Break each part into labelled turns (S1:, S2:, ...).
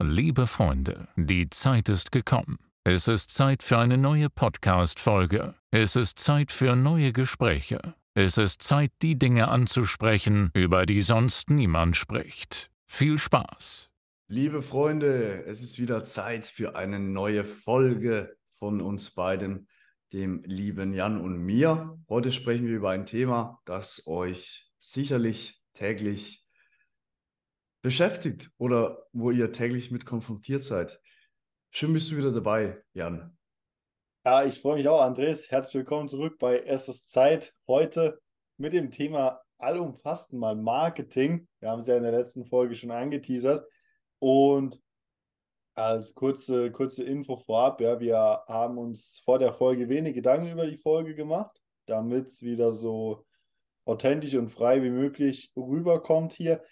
S1: Liebe Freunde, die Zeit ist gekommen. Es ist Zeit für eine neue Podcast-Folge. Es ist Zeit für neue Gespräche. Es ist Zeit, die Dinge anzusprechen, über die sonst niemand spricht. Viel Spaß!
S2: Liebe Freunde, es ist wieder Zeit für eine neue Folge von uns beiden, dem lieben Jan und mir. Heute sprechen wir über ein Thema, das euch sicherlich täglich beschäftigt oder wo ihr täglich mit konfrontiert seid. Schön bist du wieder dabei, Jan.
S3: Ja, ich freue mich auch, Andres. Herzlich willkommen zurück bei Erstes Zeit. Heute mit dem Thema allumfassend mal Marketing. Wir haben es ja in der letzten Folge schon angeteasert. Und als kurze, kurze Info vorab, ja, wir haben uns vor der Folge wenig Gedanken über die Folge gemacht, damit es wieder so authentisch und frei wie möglich rüberkommt hier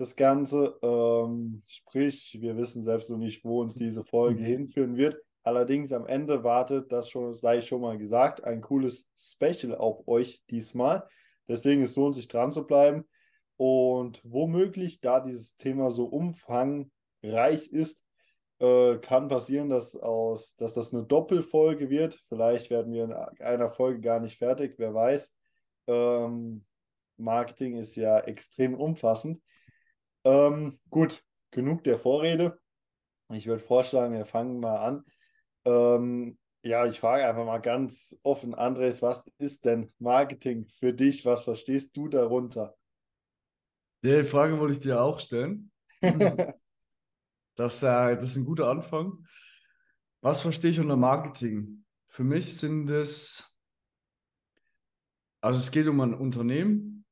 S3: das Ganze. Ähm, sprich, wir wissen selbst noch nicht, wo uns diese Folge mhm. hinführen wird. Allerdings am Ende wartet, das schon, sei schon mal gesagt, ein cooles Special auf euch diesmal. Deswegen es lohnt sich dran zu bleiben. Und womöglich, da dieses Thema so umfangreich ist, äh, kann passieren, dass, aus, dass das eine Doppelfolge wird. Vielleicht werden wir in einer Folge gar nicht fertig, wer weiß. Ähm, Marketing ist ja extrem umfassend. Ähm, gut, genug der Vorrede. Ich würde vorschlagen, wir fangen mal an. Ähm, ja, ich frage einfach mal ganz offen, Andres, was ist denn Marketing für dich? Was verstehst du darunter?
S2: Ja, die Frage wollte ich dir auch stellen. das, äh, das ist ein guter Anfang. Was verstehe ich unter Marketing? Für mich sind es, also es geht um ein Unternehmen,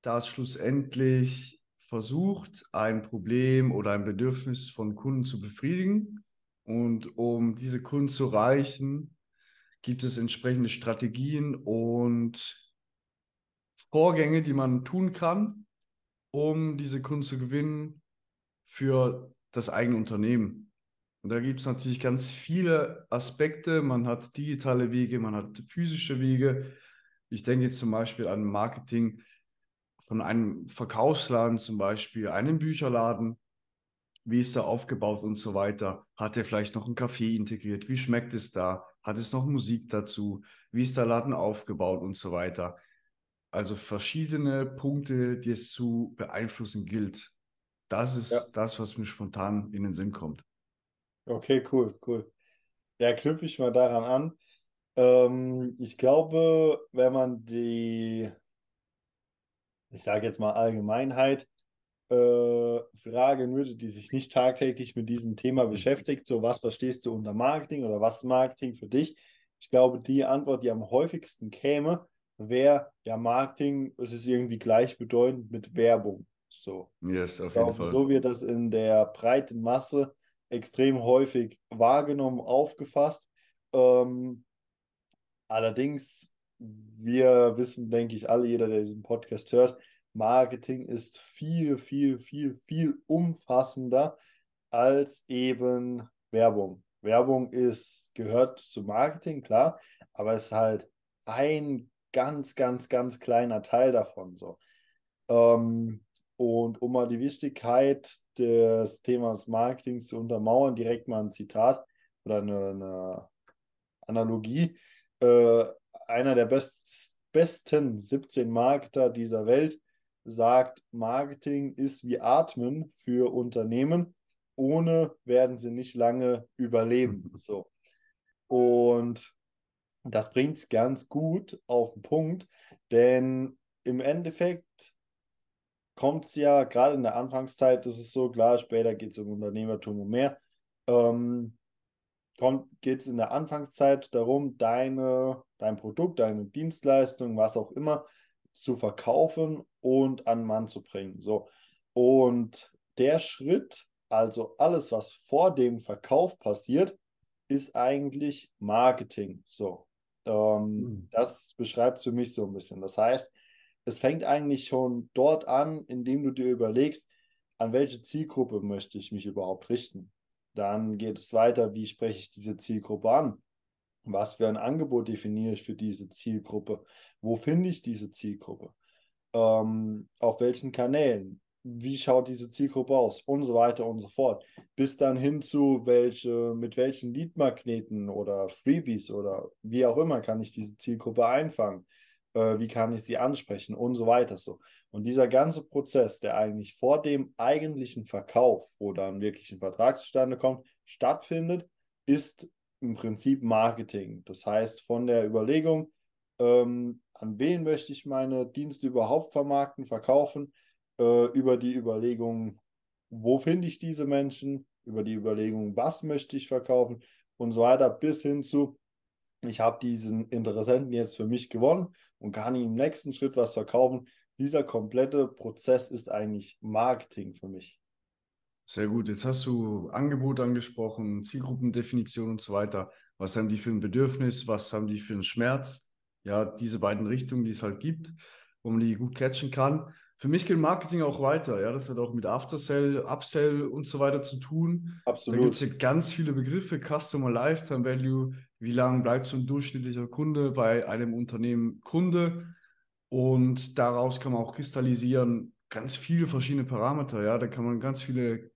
S2: das schlussendlich versucht, ein Problem oder ein Bedürfnis von Kunden zu befriedigen. Und um diese Kunden zu erreichen, gibt es entsprechende Strategien und Vorgänge, die man tun kann, um diese Kunden zu gewinnen für das eigene Unternehmen. Und da gibt es natürlich ganz viele Aspekte. Man hat digitale Wege, man hat physische Wege. Ich denke jetzt zum Beispiel an Marketing von einem Verkaufsladen zum Beispiel, einem Bücherladen, wie ist er aufgebaut und so weiter. Hat er vielleicht noch einen Kaffee integriert? Wie schmeckt es da? Hat es noch Musik dazu? Wie ist der Laden aufgebaut und so weiter? Also verschiedene Punkte, die es zu beeinflussen gilt. Das ist ja. das, was mir spontan in den Sinn kommt.
S3: Okay, cool, cool. Ja, knüpfe ich mal daran an. Ähm, ich glaube, wenn man die ich sage jetzt mal Allgemeinheit, äh, fragen würde, die sich nicht tagtäglich mit diesem Thema beschäftigt, so was verstehst du unter Marketing oder was ist Marketing für dich? Ich glaube, die Antwort, die am häufigsten käme, wäre, ja, Marketing, es ist irgendwie gleichbedeutend mit Werbung. So.
S2: Yes, auf jeden Fall.
S3: So wird das in der breiten Masse extrem häufig wahrgenommen, aufgefasst. Ähm, allerdings wir wissen, denke ich, alle, jeder, der diesen Podcast hört, Marketing ist viel, viel, viel, viel umfassender als eben Werbung. Werbung ist, gehört zu Marketing, klar, aber ist halt ein ganz, ganz, ganz kleiner Teil davon. So. Ähm, und um mal die Wichtigkeit des Themas Marketing zu untermauern, direkt mal ein Zitat oder eine, eine Analogie. Äh, einer der best, besten 17 Marketer dieser Welt sagt, Marketing ist wie Atmen für Unternehmen. Ohne werden sie nicht lange überleben. Mhm. So. Und das bringt es ganz gut auf den Punkt, denn im Endeffekt kommt es ja gerade in der Anfangszeit, das ist so klar, später geht es um Unternehmertum und mehr. Ähm, geht es in der Anfangszeit darum, deine, dein Produkt, deine Dienstleistung, was auch immer, zu verkaufen und an Mann zu bringen. So. Und der Schritt, also alles, was vor dem Verkauf passiert, ist eigentlich Marketing. So. Ähm, mhm. Das beschreibt es für mich so ein bisschen. Das heißt, es fängt eigentlich schon dort an, indem du dir überlegst, an welche Zielgruppe möchte ich mich überhaupt richten. Dann geht es weiter, wie spreche ich diese Zielgruppe an? Was für ein Angebot definiere ich für diese Zielgruppe? Wo finde ich diese Zielgruppe? Ähm, auf welchen Kanälen? wie schaut diese Zielgruppe aus und so weiter und so fort. Bis dann hin zu, welche, mit welchen Leadmagneten oder Freebies oder wie auch immer kann ich diese Zielgruppe einfangen, äh, wie kann ich sie ansprechen und so weiter so. Und dieser ganze Prozess, der eigentlich vor dem eigentlichen Verkauf, wo dann wirklich ein Vertrag zustande kommt, stattfindet, ist im Prinzip Marketing. Das heißt, von der Überlegung, ähm, an wen möchte ich meine Dienste überhaupt vermarkten, verkaufen, äh, über die Überlegung, wo finde ich diese Menschen, über die Überlegung, was möchte ich verkaufen und so weiter, bis hin zu, ich habe diesen Interessenten jetzt für mich gewonnen und kann ihm im nächsten Schritt was verkaufen. Dieser komplette Prozess ist eigentlich Marketing für mich.
S2: Sehr gut. Jetzt hast du Angebot angesprochen, Zielgruppendefinition und so weiter. Was haben die für ein Bedürfnis? Was haben die für einen Schmerz? Ja, diese beiden Richtungen, die es halt gibt, wo man die gut catchen kann. Für mich geht Marketing auch weiter. Ja, das hat auch mit After-Sell, Upsell und so weiter zu tun.
S3: Absolut.
S2: Da gibt es ja ganz viele Begriffe, Customer Lifetime Value, wie lange bleibt so ein durchschnittlicher Kunde bei einem Unternehmen Kunde? Und daraus kann man auch kristallisieren ganz viele verschiedene Parameter. Ja, da kann man ganz viele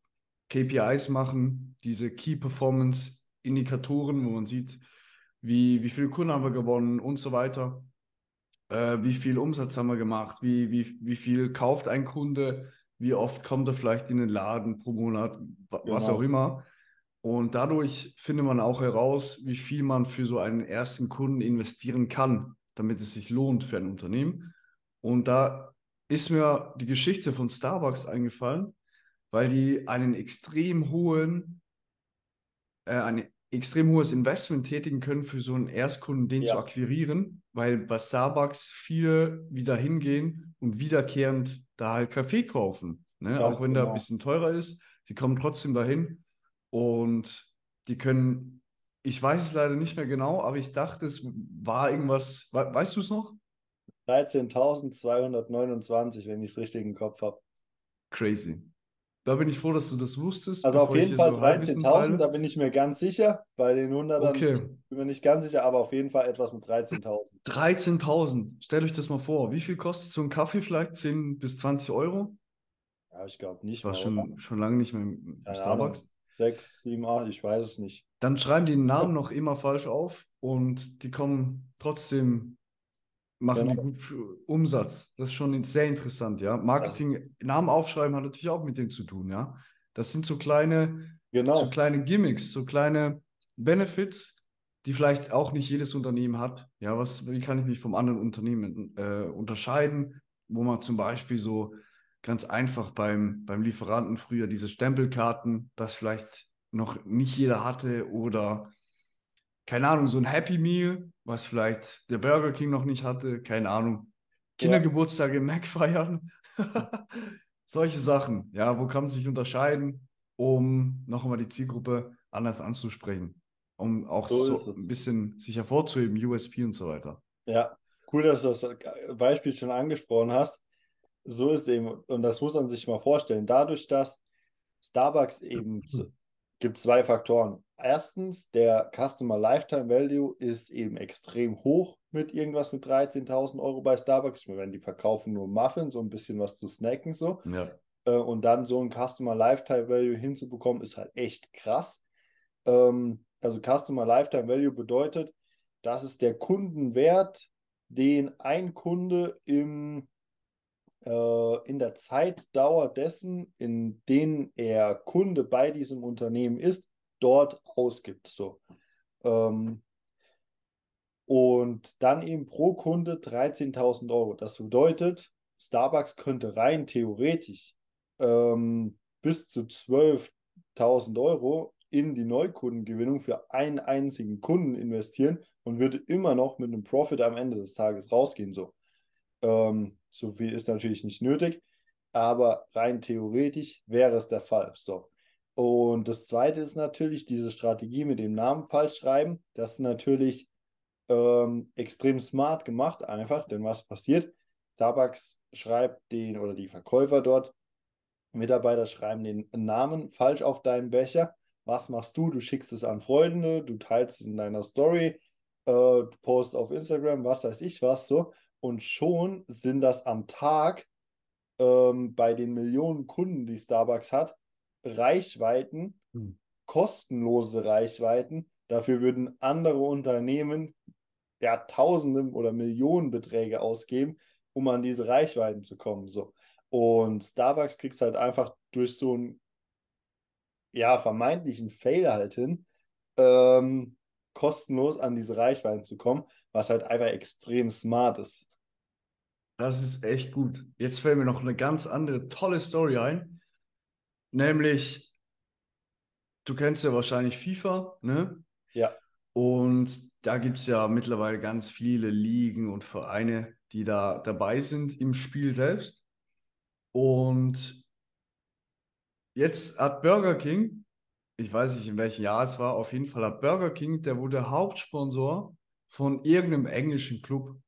S2: KPIs machen, diese Key Performance Indikatoren, wo man sieht, wie, wie viele Kunden haben wir gewonnen und so weiter. Äh, wie viel Umsatz haben wir gemacht? Wie, wie, wie viel kauft ein Kunde? Wie oft kommt er vielleicht in den Laden pro Monat? Was genau. auch immer. Und dadurch findet man auch heraus, wie viel man für so einen ersten Kunden investieren kann, damit es sich lohnt für ein Unternehmen. Und da ist mir die Geschichte von Starbucks eingefallen, weil die einen extrem hohen, äh, ein extrem hohes Investment tätigen können für so einen Erstkunden, den ja. zu akquirieren, weil bei Starbucks viele wieder hingehen und wiederkehrend da halt Kaffee kaufen. Ne? Auch wenn genau. der ein bisschen teurer ist, die kommen trotzdem dahin und die können, ich weiß es leider nicht mehr genau, aber ich dachte, es war irgendwas, weißt du es noch?
S3: 13.229, wenn ich es richtig im Kopf habe.
S2: Crazy. Da bin ich froh, dass du das wusstest.
S3: Also auf jeden Fall so 13.000, da bin ich mir ganz sicher. Bei den 100
S2: okay.
S3: bin ich mir nicht ganz sicher, aber auf jeden Fall etwas mit 13.000.
S2: 13.000, stellt euch das mal vor. Wie viel kostet so ein Kaffee vielleicht? 10 bis 20 Euro?
S3: Ja, ich glaube nicht.
S2: War mehr, schon, schon lange nicht mehr im Starbucks. Ahnung.
S3: 6, 7, 8, ich weiß es nicht.
S2: Dann schreiben die den Namen noch immer falsch auf und die kommen trotzdem, machen genau. die gut Umsatz. Das ist schon sehr interessant, ja. Marketing, ja. Namen aufschreiben hat natürlich auch mit dem zu tun, ja. Das sind so kleine, genau. so kleine Gimmicks, so kleine Benefits, die vielleicht auch nicht jedes Unternehmen hat. Ja, was, wie kann ich mich vom anderen Unternehmen äh, unterscheiden, wo man zum Beispiel so ganz einfach beim, beim Lieferanten früher diese Stempelkarten, das vielleicht noch nicht jeder hatte oder keine Ahnung, so ein Happy Meal, was vielleicht der Burger King noch nicht hatte, keine Ahnung. Kindergeburtstage im Mac feiern. Solche Sachen, ja, wo kann man sich unterscheiden, um noch einmal die Zielgruppe anders anzusprechen, um auch so, so ein bisschen sich hervorzuheben, USP und so weiter.
S3: Ja, cool, dass du das Beispiel schon angesprochen hast so ist eben, und das muss man sich mal vorstellen, dadurch, dass Starbucks eben gibt zwei Faktoren. Erstens, der Customer Lifetime Value ist eben extrem hoch mit irgendwas mit 13.000 Euro bei Starbucks. Ich meine, die verkaufen nur Muffins, so ein bisschen was zu snacken so.
S2: Ja.
S3: Äh, und dann so ein Customer Lifetime Value hinzubekommen, ist halt echt krass. Ähm, also Customer Lifetime Value bedeutet, das ist der Kundenwert, den ein Kunde im in der Zeitdauer dessen, in denen er Kunde bei diesem Unternehmen ist, dort ausgibt. So. Ähm, und dann eben pro Kunde 13.000 Euro. Das bedeutet, Starbucks könnte rein theoretisch ähm, bis zu 12.000 Euro in die Neukundengewinnung für einen einzigen Kunden investieren und würde immer noch mit einem Profit am Ende des Tages rausgehen. So. Ähm, so viel ist natürlich nicht nötig, aber rein theoretisch wäre es der Fall. So. Und das zweite ist natürlich diese Strategie mit dem Namen falsch schreiben. Das ist natürlich ähm, extrem smart gemacht, einfach, denn was passiert? Starbucks schreibt den oder die Verkäufer dort, Mitarbeiter schreiben den Namen falsch auf deinen Becher. Was machst du? Du schickst es an Freunde, du teilst es in deiner Story, äh, postest auf Instagram, was weiß ich was so und schon sind das am Tag ähm, bei den Millionen Kunden, die Starbucks hat, Reichweiten,
S2: Hm.
S3: kostenlose Reichweiten. Dafür würden andere Unternehmen ja Tausende oder Millionenbeträge ausgeben, um an diese Reichweiten zu kommen. So. Und Starbucks kriegt es halt einfach durch so einen ja, vermeintlichen Fail halt hin, ähm, kostenlos an diese Reichweiten zu kommen, was halt einfach extrem smart ist.
S2: Das ist echt gut. Jetzt fällt mir noch eine ganz andere tolle Story ein. Nämlich, du kennst ja wahrscheinlich FIFA, ne?
S3: Ja.
S2: Und da gibt es ja mittlerweile ganz viele Ligen und Vereine, die da dabei sind im Spiel selbst. Und jetzt hat Burger King, ich weiß nicht, in welchem Jahr es war, auf jeden Fall hat Burger King, der wurde Hauptsponsor von irgendeinem englischen Club.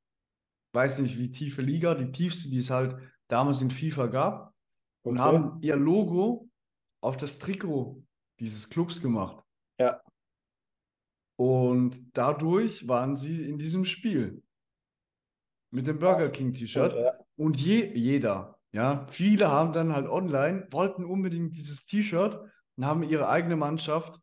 S2: Weiß nicht, wie tiefe Liga, die tiefste, die es halt damals in FIFA gab. Und
S3: Okay.
S2: haben ihr Logo auf das Trikot dieses Clubs gemacht.
S3: Ja.
S2: Und dadurch waren sie in diesem Spiel. Mit dem Burger King T-Shirt.
S3: Ja.
S2: Und je, jeder, ja, viele haben dann halt online, wollten unbedingt dieses T-Shirt und haben ihre eigene Mannschaft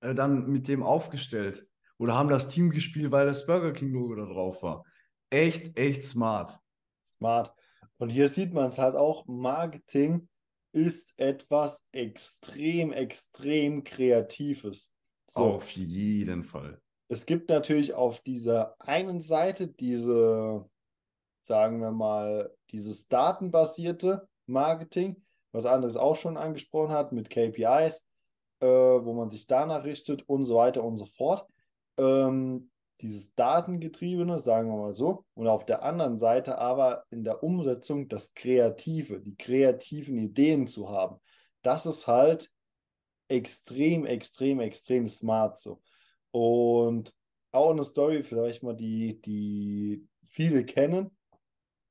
S2: äh, dann mit dem aufgestellt. Oder haben das Team gespielt, weil das Burger King Logo da drauf war. Echt, echt smart.
S3: Smart. Und hier sieht man es halt auch, Marketing ist etwas extrem, extrem Kreatives. So,
S2: Auf jeden Fall.
S3: es gibt natürlich auf dieser einen Seite diese, sagen wir mal, dieses datenbasierte Marketing, was anderes auch schon angesprochen hat, mit KPIs, äh, wo man sich danach richtet und so weiter und so fort. Ähm, dieses Datengetriebene, sagen wir mal so, und auf der anderen Seite aber in der Umsetzung das Kreative, die kreativen Ideen zu haben. Das ist halt extrem, extrem, extrem smart so. Und auch eine Story, vielleicht mal die, die viele kennen,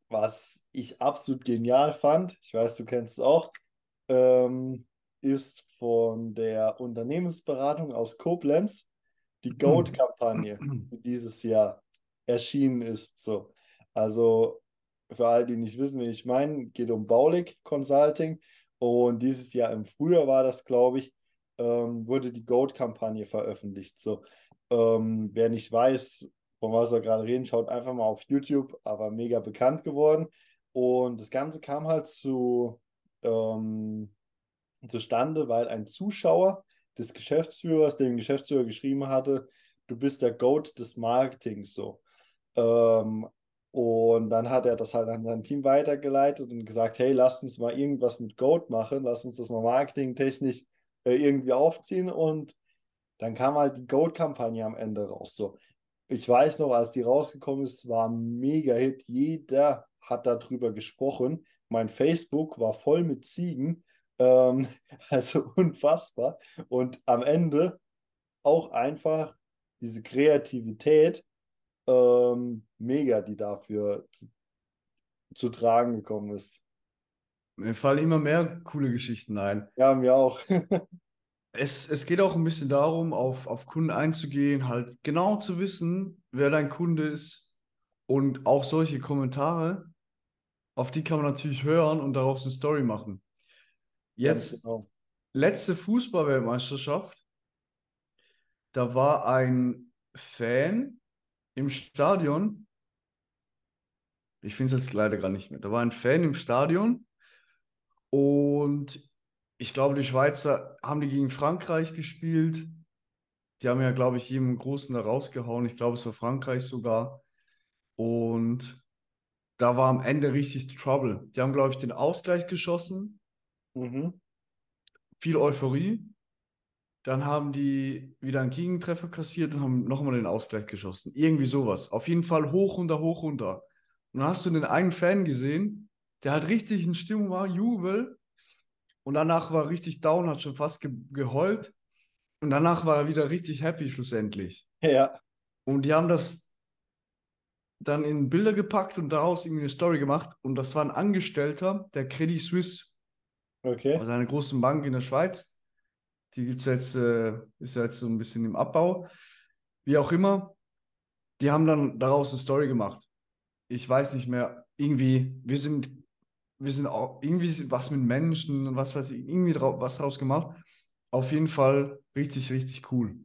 S3: was ich absolut genial fand, ich weiß, du kennst es auch, ähm, ist von der Unternehmensberatung aus Koblenz die Goat-Kampagne, die dieses Jahr erschienen ist. So. Also für alle, die nicht wissen, wie ich meine, geht um Baulig Consulting. Und dieses Jahr im Frühjahr war das, glaube ich, ähm, wurde die Goat-Kampagne veröffentlicht. So, ähm, wer nicht weiß, von was wir gerade reden, schaut einfach mal auf YouTube, aber mega bekannt geworden. Und das Ganze kam halt zu, ähm, zustande, weil ein Zuschauer des Geschäftsführers dem Geschäftsführer geschrieben hatte, du bist der Goat des Marketings so. Ähm, und dann hat er das halt an sein Team weitergeleitet und gesagt, hey, lasst uns mal irgendwas mit Goat machen, lasst uns das mal marketingtechnisch äh, irgendwie aufziehen und dann kam halt die Goat-Kampagne am Ende raus. So, ich weiß noch, als die rausgekommen ist, war ein Mega-Hit. Jeder hat darüber gesprochen. Mein Facebook war voll mit Ziegen. Ähm, also unfassbar. Und am Ende auch einfach diese Kreativität ähm, mega, die dafür zu, zu tragen gekommen ist.
S2: Mir fallen immer mehr coole Geschichten ein.
S3: Ja, mir auch.
S2: Es, es geht auch ein bisschen darum, auf, auf Kunden einzugehen, halt genau zu wissen, wer dein Kunde ist. Und auch solche Kommentare, auf die kann man natürlich hören und daraus eine Story machen. Jetzt,
S3: genau.
S2: letzte Fußballweltmeisterschaft, da war ein Fan im Stadion. Ich finde es jetzt leider gerade nicht mehr. Da war ein Fan im Stadion und ich glaube, die Schweizer haben die gegen Frankreich gespielt. Die haben ja, glaube ich, jedem Großen da rausgehauen. Ich glaube, es war Frankreich sogar. Und da war am Ende richtig Trouble. Die haben, glaube ich, den Ausgleich geschossen.
S3: Mhm.
S2: Viel Euphorie. Dann haben die wieder einen Gegentreffer kassiert und haben nochmal den Ausgleich geschossen. Irgendwie sowas. Auf jeden Fall hoch, runter, hoch, runter. Und dann hast du den einen Fan gesehen, der halt richtig in Stimmung war, Jubel. Und danach war er richtig down, hat schon fast ge geheult. Und danach war er wieder richtig happy schlussendlich.
S3: Ja,
S2: Und die haben das dann in Bilder gepackt und daraus irgendwie eine Story gemacht. Und das war ein Angestellter der Credit Suisse,
S3: okay.
S2: also einer großen Bank in der Schweiz. Die gibt's jetzt, äh, ist ja jetzt so ein bisschen im Abbau. Wie auch immer, die haben dann daraus eine Story gemacht. Ich weiß nicht mehr, irgendwie, wir sind wir sind auch irgendwie was mit Menschen und was weiß ich, irgendwie drau was draus gemacht. Auf jeden Fall richtig, richtig cool.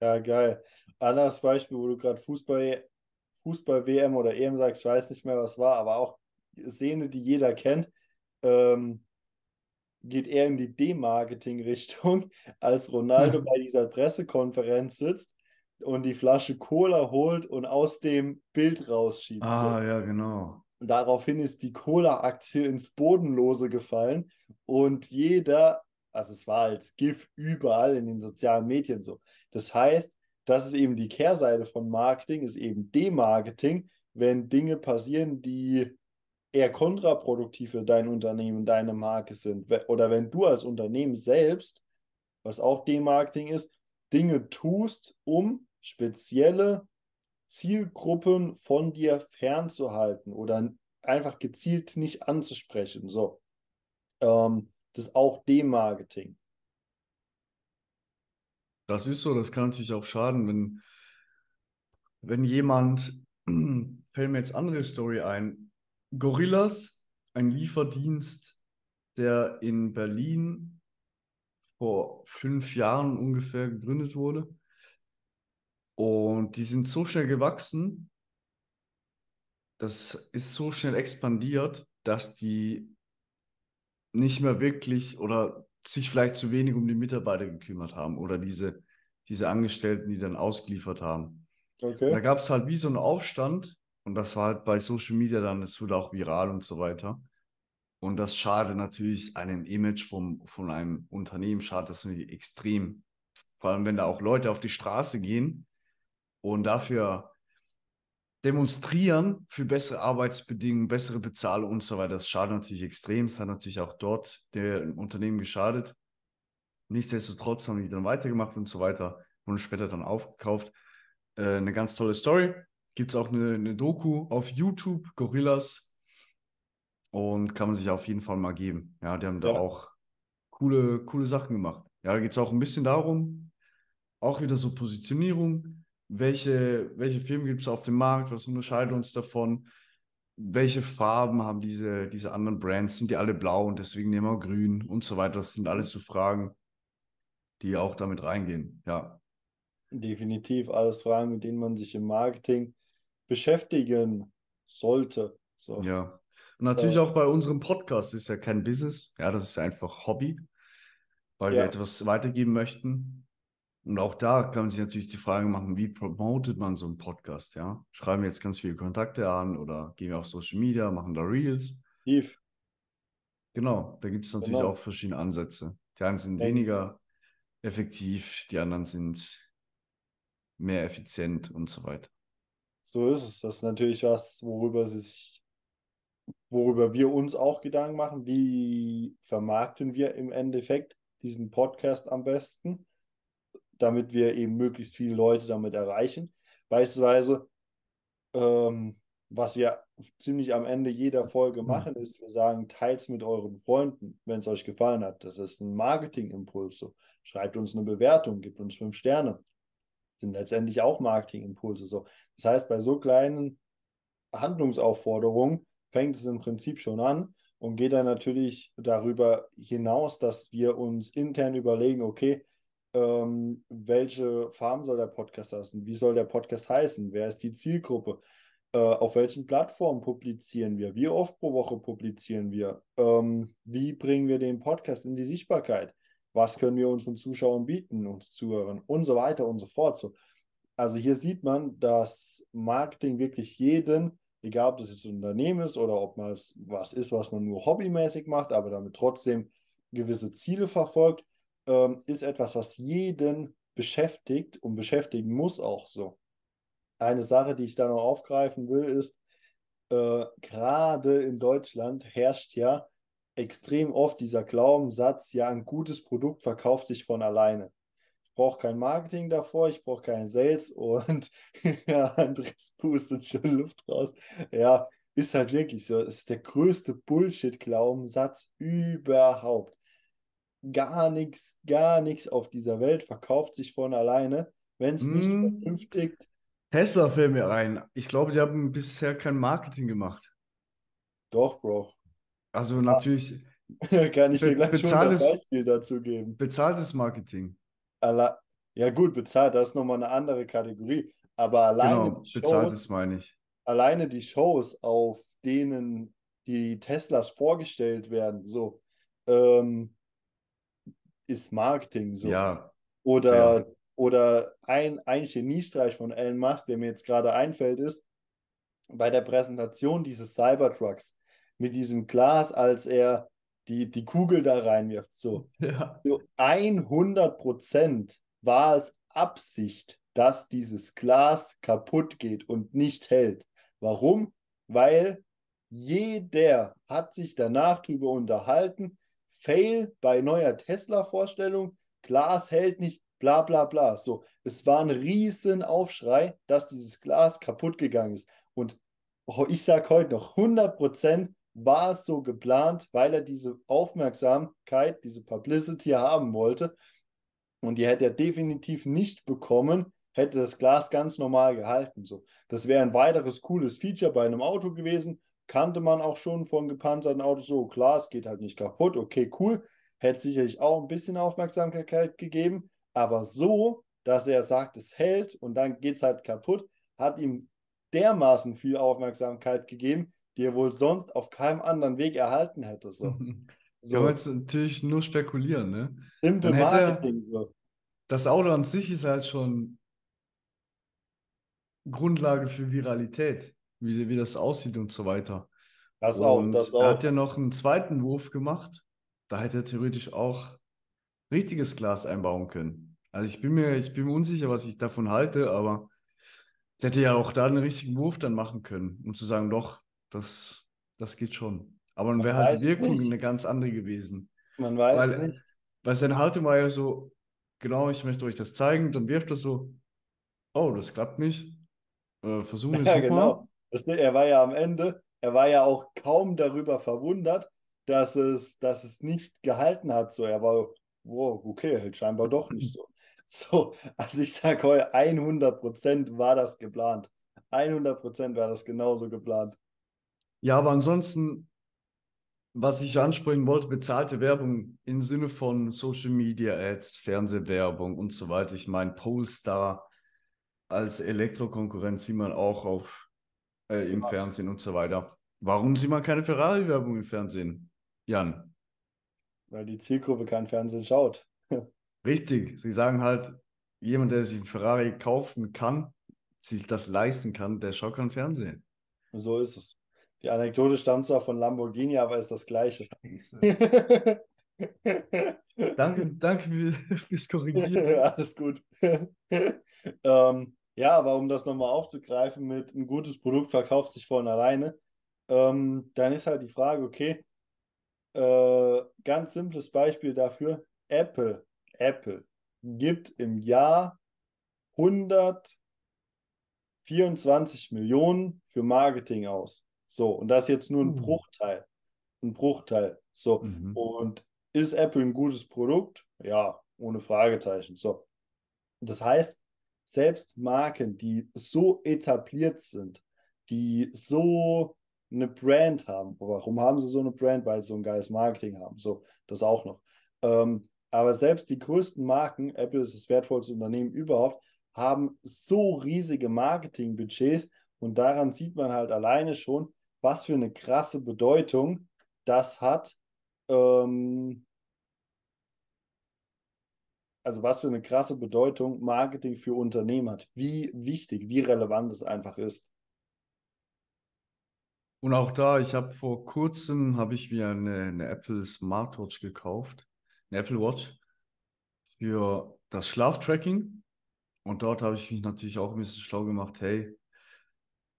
S3: Ja, geil. Anderes Beispiel, wo du gerade Fußball, Fußball-WM oder EM sagst, ich weiß nicht mehr, was war, aber auch Szene, die jeder kennt, ähm, geht eher in die Demarketing-Richtung, als Ronaldo bei dieser Pressekonferenz sitzt und die Flasche Cola holt und aus dem Bild rausschiebt.
S2: Ah,
S3: So.
S2: ja, genau.
S3: Daraufhin ist die Cola-Aktie ins Bodenlose gefallen und jeder, also es war als GIF überall in den sozialen Medien so. Das heißt, das ist eben die Kehrseite von Marketing, ist eben Demarketing, wenn Dinge passieren, die eher kontraproduktiv für dein Unternehmen, deine Marke sind. Oder wenn du als Unternehmen selbst, was auch Demarketing ist, Dinge tust, um spezielle Zielgruppen von dir fernzuhalten oder einfach gezielt nicht anzusprechen. So. Ähm, das ist auch Demarketing.
S2: Das ist so, das kann natürlich auch schaden, wenn, wenn jemand, fällt mir jetzt andere Story ein, Gorillas, ein Lieferdienst, der in Berlin vor fünf Jahren ungefähr gegründet wurde. Und die sind so schnell gewachsen, das ist so schnell expandiert, dass die nicht mehr wirklich oder sich vielleicht zu wenig um die Mitarbeiter gekümmert haben oder diese, diese Angestellten, die dann ausgeliefert haben. Da
S3: Okay.
S2: gab es halt wie so einen Aufstand und das war halt bei Social Media dann, es wurde auch viral und so weiter. Und das schadet natürlich einem Image vom, von einem Unternehmen, schadet das natürlich extrem. Vor allem, wenn da auch Leute auf die Straße gehen und dafür demonstrieren für bessere Arbeitsbedingungen, bessere Bezahlung und so weiter. Das schadet natürlich extrem. Es hat natürlich auch dort dem Unternehmen geschadet. Nichtsdestotrotz haben die dann weitergemacht und so weiter. Wurden später dann aufgekauft. Äh, eine ganz tolle Story. Gibt es auch eine, eine Doku auf YouTube, Gorillas. Und kann man sich auf jeden Fall mal geben. Ja, die haben da
S3: Ja.
S2: auch coole, coole Sachen gemacht. Ja, da geht es auch ein bisschen darum, auch wieder so Positionierung. Welche, welche Filme gibt es auf dem Markt? Was unterscheidet uns davon? Welche Farben haben diese, diese anderen Brands? Sind die alle blau und deswegen nehmen wir grün und so weiter? Das sind alles so Fragen, die auch damit reingehen. Ja,
S3: Definitiv alles Fragen, mit denen man sich im Marketing beschäftigen sollte. So.
S2: ja. Und natürlich
S3: Ja.
S2: auch bei unserem Podcast ist ja kein Business. Ja, das ist ja einfach Hobby, weil wir
S3: Ja.
S2: etwas weitergeben möchten. Und auch da kann man sich natürlich die Frage machen, wie promotet man so einen Podcast? Ja, schreiben wir jetzt ganz viele Kontakte an oder gehen wir auf Social Media, machen da Reels?
S3: Tief.
S2: Genau, da gibt es natürlich
S3: Genau.
S2: auch verschiedene Ansätze. Die einen sind
S3: ich.
S2: weniger effektiv, die anderen sind mehr effizient und so weiter.
S3: So ist es. Das ist natürlich was, worüber sich, worüber wir uns auch Gedanken machen. Wie vermarkten wir im Endeffekt diesen Podcast am besten, damit wir eben möglichst viele Leute damit erreichen. Beispielsweise, ähm, was wir ziemlich am Ende jeder Folge machen, ist, wir sagen, teilt es mit euren Freunden, wenn es euch gefallen hat. Das ist ein Marketingimpuls. So. Schreibt uns eine Bewertung, gebt uns fünf Sterne. Sind letztendlich auch Marketingimpulse. So. Das heißt, bei so kleinen Handlungsaufforderungen fängt es im Prinzip schon an und geht dann natürlich darüber hinaus, dass wir uns intern überlegen, okay, ähm, welche Farben soll der Podcast haben? Wie soll der Podcast heißen? Wer ist die Zielgruppe? Äh, auf welchen Plattformen publizieren wir? Wie oft pro Woche publizieren wir? Ähm, wie bringen wir den Podcast in die Sichtbarkeit? Was können wir unseren Zuschauern bieten, uns Zuhörern und so weiter und so fort. So. Also hier sieht man, dass Marketing wirklich jeden, egal ob das jetzt ein Unternehmen ist oder ob man was ist, was man nur hobbymäßig macht, aber damit trotzdem gewisse Ziele verfolgt, ähm, ist etwas, was jeden beschäftigt und beschäftigen muss auch so. Eine Sache, die ich da noch aufgreifen will, ist, äh, gerade in Deutschland herrscht ja extrem oft dieser Glaubenssatz, ja, ein gutes Produkt verkauft sich von alleine. Ich brauche kein Marketing davor, ich brauche keinen Sales und ja, Andres pustet schon Luft raus. Ja, ist halt wirklich so. Es ist der größte Bullshit-Glaubenssatz überhaupt. Gar nichts, gar nichts auf dieser Welt verkauft sich von alleine, wenn es nicht
S2: Hm.
S3: vernünftig
S2: Tesla fällt mir ein. Ich glaube, die haben bisher kein Marketing gemacht.
S3: Doch, Bro.
S2: Also natürlich
S3: Kann ich dir gleich schon ein
S2: bezahltes-
S3: Beispiel dazu geben.
S2: bezahltes Marketing.
S3: Alle ja gut, bezahlt, das ist nochmal eine andere Kategorie. Aber alleine
S2: Genau,
S3: die Shows,
S2: bezahltes meine ich.
S3: alleine die Shows, auf denen die Teslas vorgestellt werden, so, ähm, ist Marketing so.
S2: Ja,
S3: Oder, oder ein, ein Geniestreich von Elon Musk, der mir jetzt gerade einfällt, ist, bei der Präsentation dieses Cybertrucks mit diesem Glas, als er die, die Kugel da reinwirft, so.
S2: ja.
S3: So 100 Prozent war es Absicht, dass dieses Glas kaputt geht und nicht hält. Warum? Weil jeder hat sich danach drüber unterhalten. Fail bei neuer Tesla-Vorstellung, Glas hält nicht, bla bla bla. So, es war ein riesen Aufschrei, dass dieses Glas kaputt gegangen ist. Und ich sage heute noch, 100 Prozent war es so geplant, weil er diese Aufmerksamkeit, diese Publicity haben wollte. Und die hätte er definitiv nicht bekommen, hätte das Glas ganz normal gehalten. So. Das wäre ein weiteres cooles Feature bei einem Auto gewesen. Kannte man auch schon von gepanzerten Autos so. Klar, es geht halt nicht kaputt. Okay, cool. Hätte sicherlich auch ein bisschen Aufmerksamkeit gegeben. Aber so, dass er sagt, es hält und dann geht es halt kaputt, hat ihm dermaßen viel Aufmerksamkeit gegeben, die er wohl sonst auf keinem anderen Weg erhalten hätte. So,
S2: Kann
S3: so
S2: man jetzt natürlich nur spekulieren, ne?
S3: simple
S2: er-
S3: Marketing. So.
S2: Das Auto an sich ist halt schon Grundlage für Viralität, wie, wie das aussieht und so weiter.
S3: Das auch,
S2: Und
S3: das
S2: er
S3: auch.
S2: hat ja noch einen zweiten Wurf gemacht. Da hätte er theoretisch auch richtiges Glas einbauen können. Also ich bin mir, ich bin mir unsicher, was ich davon halte, aber der hätte ja auch da einen richtigen Wurf dann machen können, um zu sagen, doch, das, das geht schon. Aber dann wäre halt die Wirkung
S3: nicht.
S2: eine ganz andere gewesen.
S3: Man weiß
S2: Weil-
S3: nicht.
S2: Weil seine Haltung war ja so, genau, ich möchte euch das zeigen, dann wirft er so, oh, das klappt nicht. Äh, versuchen wir
S3: Ja,
S2: es nochmal.
S3: genau. Das, er war ja am Ende, er war ja auch kaum darüber verwundert, dass es, dass es nicht gehalten hat. So, er war, wow, okay, hält scheinbar doch nicht so. So, also ich sage heute, 100% war das geplant. 100% war das genauso geplant.
S2: Ja, aber ansonsten, was ich ansprechen wollte, bezahlte Werbung im Sinne von Social Media Ads, Fernsehwerbung und so weiter. Ich meine, Polestar als Elektrokonkurrenz sieht man auch auf, äh, im Fernsehen und so weiter. Warum sieht man keine Ferrari-Werbung im Fernsehen? Jan,
S3: Weil die Zielgruppe kein Fernsehen schaut.
S2: richtig. Sie sagen halt, jemand, der sich einen Ferrari kaufen kann, sich das leisten kann, der schaut kein Fernsehen.
S3: So ist es. Die Anekdote stammt zwar von Lamborghini, aber ist das Gleiche.
S2: Danke, danke für- fürs Korrigieren.
S3: Alles gut. ähm, ja, aber um das nochmal aufzugreifen mit ein gutes Produkt verkauft sich von alleine, ähm, dann ist halt die Frage, okay, äh, ganz simples Beispiel dafür, Apple, Apple gibt im Jahr 124 Millionen für Marketing aus. So, und das ist jetzt nur ein
S2: Uh.
S3: Bruchteil. Ein Bruchteil. So,
S2: Mhm.
S3: und ist Apple ein gutes Produkt? Ja, ohne Fragezeichen. So. Das heißt, selbst Marken, die so etabliert sind, die so eine Brand haben, warum haben sie so eine Brand? Weil sie so ein geiles Marketing haben. So, das auch noch. Ähm, aber selbst die größten Marken, Apple ist das wertvollste Unternehmen überhaupt, haben so riesige Marketingbudgets und daran sieht man halt alleine schon, was für eine krasse Bedeutung das hat, ähm, also was für eine krasse Bedeutung Marketing für Unternehmen hat, wie wichtig, wie relevant es einfach ist.
S2: Und auch da, ich habe vor kurzem, habe ich mir eine, eine Apple Smartwatch gekauft, eine Apple Watch für das Schlaftracking. Und dort habe ich mich natürlich auch ein bisschen schlau gemacht, hey,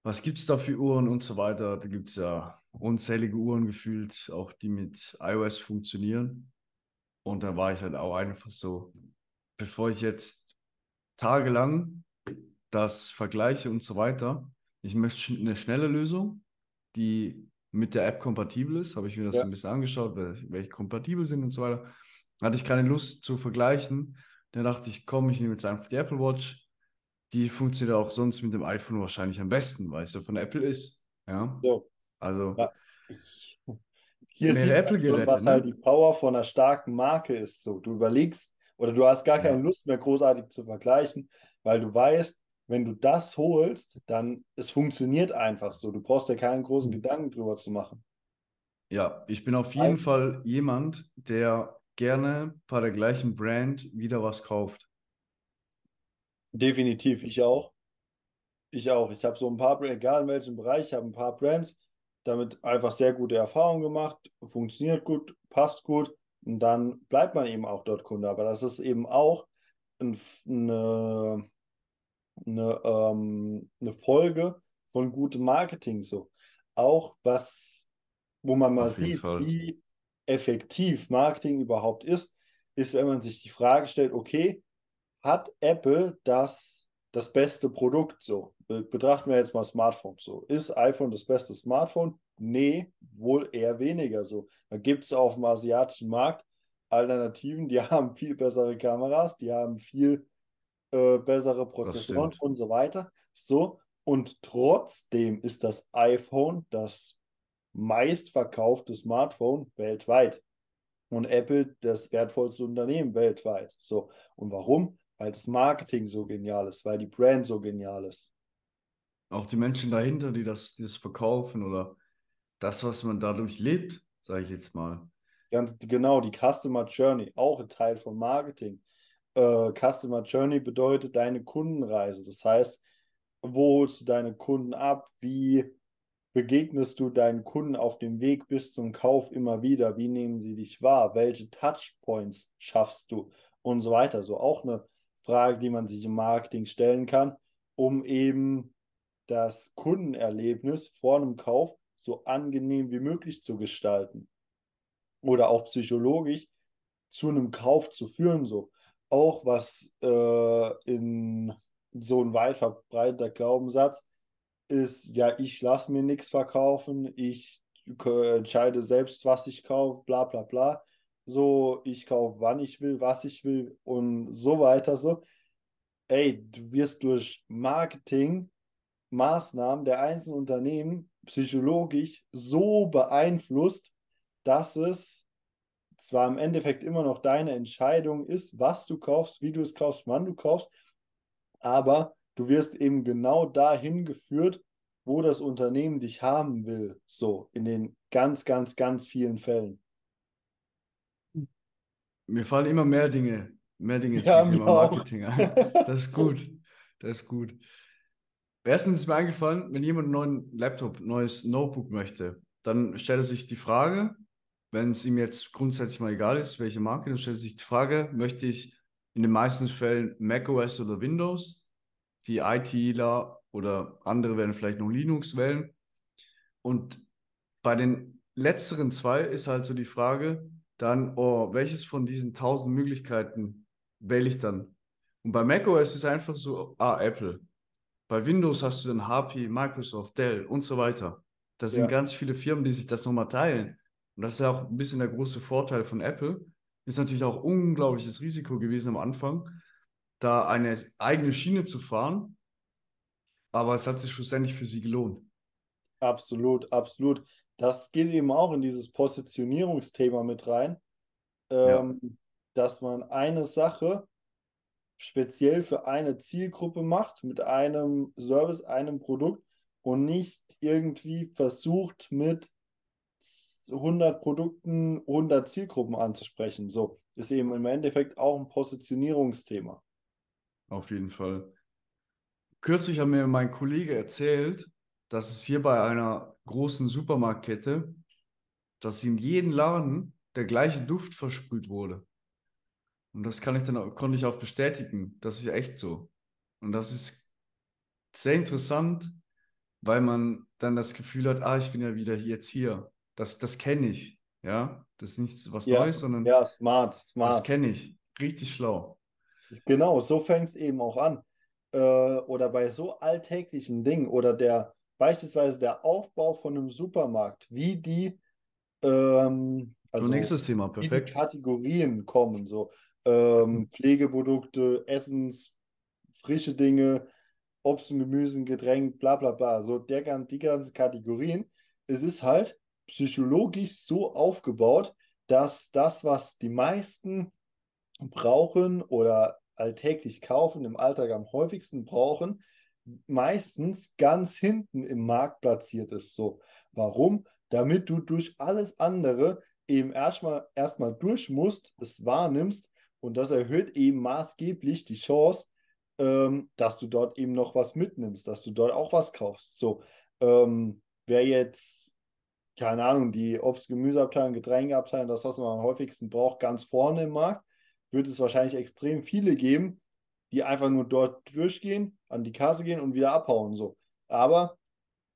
S2: was gibt es da für Uhren und so weiter. Da gibt es ja unzählige Uhren gefühlt, auch die mit iOS funktionieren. Und da war ich halt auch einfach so, bevor ich jetzt tagelang das vergleiche und so weiter, ich möchte eine schnelle Lösung, die mit der App kompatibel ist. Habe ich mir das
S3: Ja.
S2: so ein bisschen angeschaut, wel- welche kompatibel sind und so weiter. Hatte ich keine Lust zu vergleichen. Dann dachte ich, komm, ich nehme jetzt einfach die Apple Watch. Die funktioniert auch sonst mit dem iPhone wahrscheinlich am besten, weil es ja von Apple ist. Ja.
S3: So.
S2: Also,
S3: Ja. Hier sieht man
S2: Apple-Geräte,
S3: schon, was
S2: ne?
S3: halt die Power von einer starken Marke ist. So, du überlegst oder du hast gar
S2: Ja.
S3: keine Lust mehr großartig zu vergleichen, weil du weißt, wenn du das holst, dann es funktioniert einfach so. Du brauchst dir keinen großen
S2: Mhm.
S3: Gedanken drüber zu machen.
S2: Ja, ich bin auf jeden Fall jemand, der gerne bei der gleichen Brand wieder was kauft.
S3: Definitiv, ich auch. Ich auch. Ich habe so ein paar, egal in welchem Bereich, ich habe ein paar Brands, damit einfach sehr gute Erfahrungen gemacht, funktioniert gut, passt gut und dann bleibt man eben auch dort Kunde. Aber das ist eben auch ein, eine, eine, ähm, eine Folge von gutem Marketing so. Auch was, wo man mal sieht,
S2: Fall.
S3: wie effektiv Marketing überhaupt ist, ist, wenn man sich die Frage stellt, okay, hat Apple das, das beste Produkt so? Be- Betrachten wir jetzt mal Smartphones so. Ist iPhone das beste Smartphone? Nee, wohl eher weniger so. Da gibt es auf dem asiatischen Markt Alternativen, die haben viel bessere Kameras, die haben viel äh, bessere Prozessoren und so weiter. So, und trotzdem ist das iPhone das meistverkaufte Smartphone weltweit. Und Apple das wertvollste Unternehmen weltweit. So. Und warum? Weil das Marketing so genial ist, weil die Brand so genial ist.
S2: Auch die Menschen dahinter, die das, die das verkaufen oder das, was man dadurch lebt, sage ich jetzt mal.
S3: Ganz genau, die Customer Journey, auch ein Teil von Marketing. Äh, Customer Journey bedeutet deine Kundenreise. Das heißt, wo holst du deine Kunden ab? Wie begegnest du deinen Kunden auf dem Weg bis zum Kauf immer wieder? Wie nehmen sie dich wahr? Welche Touchpoints schaffst du? Und so weiter. So auch eine Frage, die man sich im Marketing stellen kann, um eben das Kundenerlebnis vor einem Kauf so angenehm wie möglich zu gestalten oder auch psychologisch zu einem Kauf zu führen. So auch was äh, in so ein weit verbreiteter Glaubenssatz ist, ja, ich lasse mir nichts verkaufen, ich entscheide selbst, was ich kaufe, bla bla bla. So, ich kaufe, wann ich will, was ich will und so weiter. So, ey, du wirst durch Marketing Maßnahmen der einzelnen Unternehmen psychologisch so beeinflusst, dass es zwar im Endeffekt immer noch deine Entscheidung ist, was du kaufst, wie du es kaufst, wann du kaufst, aber du wirst eben genau dahin geführt, wo das Unternehmen dich haben will. So, in den ganz, ganz, ganz vielen Fällen.
S2: Mir fallen immer mehr Dinge, mehr Dinge
S3: Ja,
S2: zum Thema
S3: auch.
S2: Marketing ein. Das ist gut. Das ist gut. Erstens ist mir eingefallen, wenn jemand einen neuen Laptop, ein neues Notebook möchte, dann stellt er sich die Frage, wenn es ihm jetzt grundsätzlich mal egal ist, welche Marke, dann stellt er sich die Frage, möchte ich in den meisten Fällen macOS oder Windows? Die ITler oder andere werden vielleicht noch Linux wählen. Und bei den letzteren zwei ist halt so die Frage, dann, oh, welches von diesen tausend Möglichkeiten wähle ich dann? Und bei macOS ist einfach so, ah, Apple. Bei Windows hast du dann HP, Microsoft, Dell und so weiter. Das sind
S3: Ja.
S2: ganz viele Firmen, die sich das nochmal teilen. Und das ist ja auch ein bisschen der große Vorteil von Apple. Ist natürlich auch unglaubliches Risiko gewesen am Anfang, da eine eigene Schiene zu fahren. Aber es hat sich schlussendlich für sie gelohnt.
S3: Absolut, absolut. Das geht eben auch in dieses Positionierungsthema mit rein,
S2: Ja.
S3: ähm, dass man eine Sache speziell für eine Zielgruppe macht, mit einem Service, einem Produkt und nicht irgendwie versucht, mit 100 Produkten 100 Zielgruppen anzusprechen. So ist eben im Endeffekt auch ein Positionierungsthema.
S2: Auf jeden Fall. Kürzlich hat mir mein Kollege erzählt, dass es hier bei einer großen Supermarktkette, dass in jedem Laden der gleiche Duft versprüht wurde. Und das kann ich dann auch, konnte ich auch bestätigen. Das ist ja echt so. Und das ist sehr interessant, weil man dann das Gefühl hat, ah, ich bin ja wieder jetzt hier. Das, das kenne ich. Ja, das ist nichts was
S3: Ja,
S2: Neues, sondern
S3: Ja, smart,
S2: das
S3: smart.
S2: kenne ich. Richtig schlau.
S3: Genau, so fängt es eben auch an. Äh, oder bei so alltäglichen Dingen oder der beispielsweise der Aufbau von einem Supermarkt, wie die ähm,
S2: So,
S3: also
S2: nächstes Thema, perfekt.
S3: Kategorien kommen, so ähm, Pflegeprodukte, Essens, frische Dinge, Obst und Gemüse, Getränk, bla bla bla, so der, die ganzen Kategorien. Es ist halt psychologisch so aufgebaut, dass das, was die meisten brauchen oder alltäglich kaufen, im Alltag am häufigsten brauchen, meistens ganz hinten im Markt platziert ist. So, warum? Damit du durch alles andere eben erstmal erstmal durch musst, es wahrnimmst und das erhöht eben maßgeblich die Chance, ähm, dass du dort eben noch was mitnimmst, dass du dort auch was kaufst. So, ähm, wer jetzt, keine Ahnung, die Obst-, Gemüseabteilung, Getränkeabteilung, das, was man am häufigsten braucht, ganz vorne im Markt, wird es wahrscheinlich extrem viele geben, die einfach nur dort durchgehen, an die Kasse gehen und wieder abhauen. So. Aber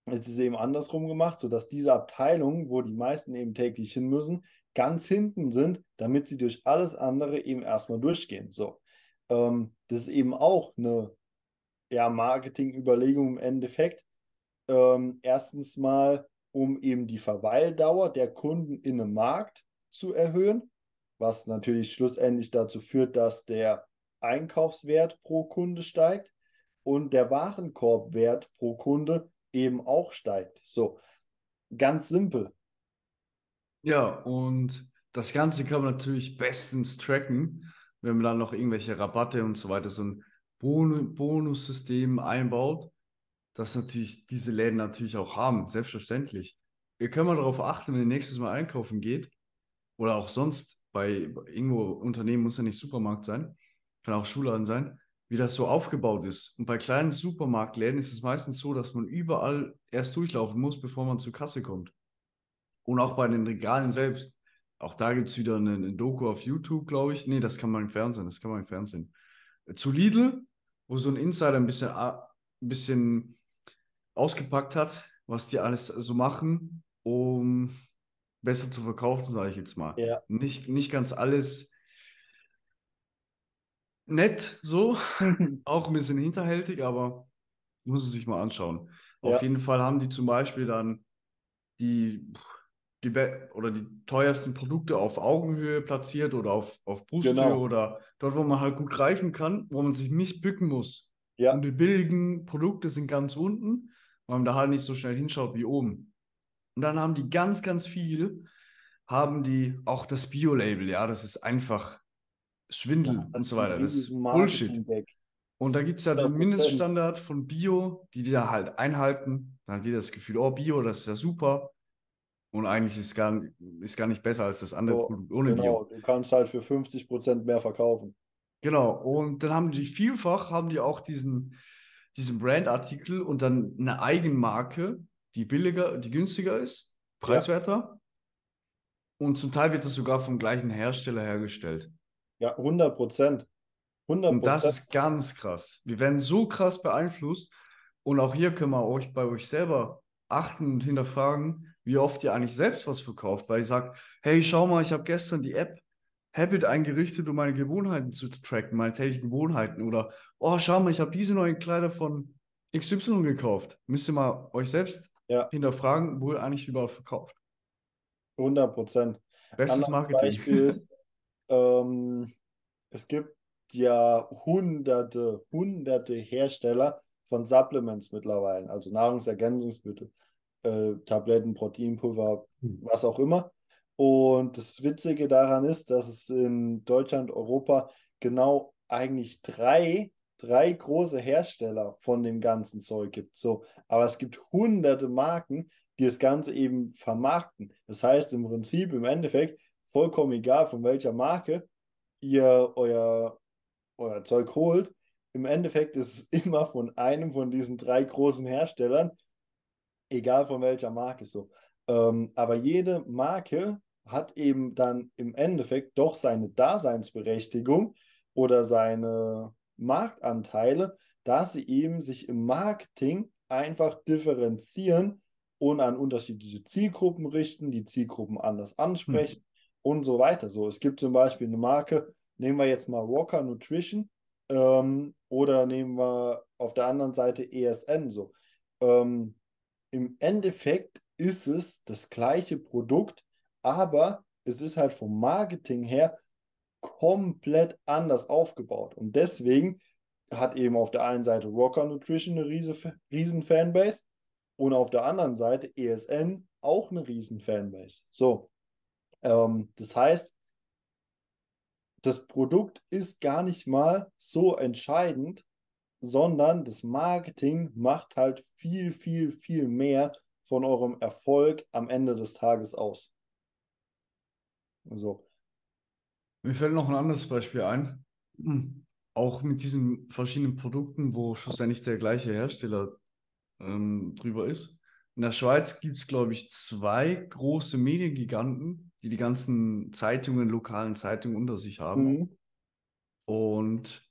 S3: es ist eben andersrum gemacht, sodass diese Abteilungen, wo die meisten eben täglich hin müssen, ganz hinten sind, damit sie durch alles andere eben erstmal durchgehen. So. Ähm, das ist eben auch eine ja, Marketingüberlegung im Endeffekt. Ähm, erstens mal, um eben die Verweildauer der Kunden in einem Markt zu erhöhen, was natürlich schlussendlich dazu führt, dass der Einkaufswert pro Kunde steigt und der Warenkorbwert pro Kunde eben auch steigt. So, ganz simpel.
S2: Ja, und das Ganze kann man natürlich bestens tracken, wenn man dann noch irgendwelche Rabatte und so weiter, so ein Bon Bonussystem einbaut, das natürlich diese Läden natürlich auch haben, selbstverständlich. Ihr könnt mal darauf achten, wenn ihr nächstes Mal einkaufen geht oder auch sonst bei irgendwo Unternehmen, muss ja nicht Supermarkt sein, kann auch Schulladen sein, wie das so aufgebaut ist. Und bei kleinen Supermarktläden ist es meistens so, dass man überall erst durchlaufen muss, bevor man zur Kasse kommt. Und auch bei den Regalen selbst. Auch da gibt es wieder eine, eine, Doku auf YouTube, glaube ich. Nee, das kann man im Fernsehen, das kann man im Fernsehen. Zu Lidl, wo so ein Insider ein bisschen, ein bisschen ausgepackt hat, was die alles so machen, um besser zu verkaufen, sage ich jetzt mal.
S3: Ja.
S2: Nicht, nicht ganz alles nett so, auch ein bisschen hinterhältig, aber muss es sich mal anschauen. Ja. Auf jeden Fall haben die zum Beispiel dann die, die oder die teuersten Produkte auf Augenhöhe platziert oder auf, auf Brusthöhe genau. oder dort, wo man halt gut greifen kann, wo man sich nicht bücken muss.
S3: Ja.
S2: Und die billigen Produkte sind ganz unten, weil man da halt nicht so schnell hinschaut wie oben. Und dann haben die ganz, ganz viel, haben die auch das Bio-Label, ja, das ist einfach Schwindel ja, und so weiter. Das ist Bullshit. Und da gibt es ja den Mindeststandard von Bio, die die da halt einhalten. Dann hat jeder das Gefühl, oh, Bio, das ist ja super. Und eigentlich ist gar, ist gar nicht besser als das andere so, Produkt ohne
S3: genau, Bio. Du kannst halt für 50 Prozent mehr verkaufen.
S2: Genau. Und dann haben die vielfach, haben die auch diesen, diesen Brandartikel und dann eine Eigenmarke, die billiger, die günstiger ist, preiswerter. Ja. Und zum Teil wird das sogar vom gleichen Hersteller hergestellt.
S3: Ja, 100 Prozent.
S2: 100 Und das ist ganz krass. Wir werden so krass beeinflusst. Und auch hier können wir euch bei euch selber achten und hinterfragen, wie oft ihr eigentlich selbst was verkauft. Weil ihr sagt, hey, schau mal, ich habe gestern die App Habit eingerichtet, um meine Gewohnheiten zu tracken, meine täglichen Gewohnheiten. Oder, oh, schau mal, ich habe diese neuen Kleider von XY gekauft. Müsst ihr mal euch selbst ja. hinterfragen, wo ihr eigentlich überall verkauft.
S3: 100 Prozent.
S2: Bestes Marketing.
S3: Beispiel ist, ähm, es gibt ja hunderte, hunderte Hersteller von Supplements mittlerweile, also Nahrungsergänzungsmittel, äh, Tabletten, Proteinpulver, mhm. was auch immer. Und das Witzige daran ist, dass es in Deutschland, Europa genau eigentlich drei, drei große Hersteller von dem ganzen Zeug gibt. So, aber es gibt hunderte Marken, die das Ganze eben vermarkten. Das heißt im Prinzip, im Endeffekt, vollkommen egal, von welcher Marke ihr euer, euer Zeug holt. Im Endeffekt ist es immer von einem von diesen drei großen Herstellern, egal von welcher Marke so. Ähm, aber jede Marke hat eben dann im Endeffekt doch seine Daseinsberechtigung oder seine Marktanteile, da sie eben sich im Marketing einfach differenzieren und an unterschiedliche Zielgruppen richten, die Zielgruppen anders ansprechen. Hm und so weiter. So, es gibt zum Beispiel eine Marke, nehmen wir jetzt mal Walker Nutrition ähm, oder nehmen wir auf der anderen Seite ESN. So, ähm, im Endeffekt ist es das gleiche Produkt, aber es ist halt vom Marketing her komplett anders aufgebaut. Und deswegen hat eben auf der einen Seite Rocker Nutrition eine riesen, riesen Fanbase Und auf der anderen Seite ESN auch eine riesen Fanbase. So, ähm, das heißt, das Produkt ist gar nicht mal so entscheidend, sondern das Marketing macht halt viel, viel, viel mehr von eurem Erfolg am Ende des Tages aus. So.
S2: Mir fällt noch ein anderes Beispiel ein. Auch mit diesen verschiedenen Produkten, wo schlussendlich der gleiche Hersteller ähm, drüber ist. In der Schweiz gibt es, glaube ich, zwei große Mediengiganten, die die ganzen Zeitungen, lokalen Zeitungen unter sich haben. Mhm. Und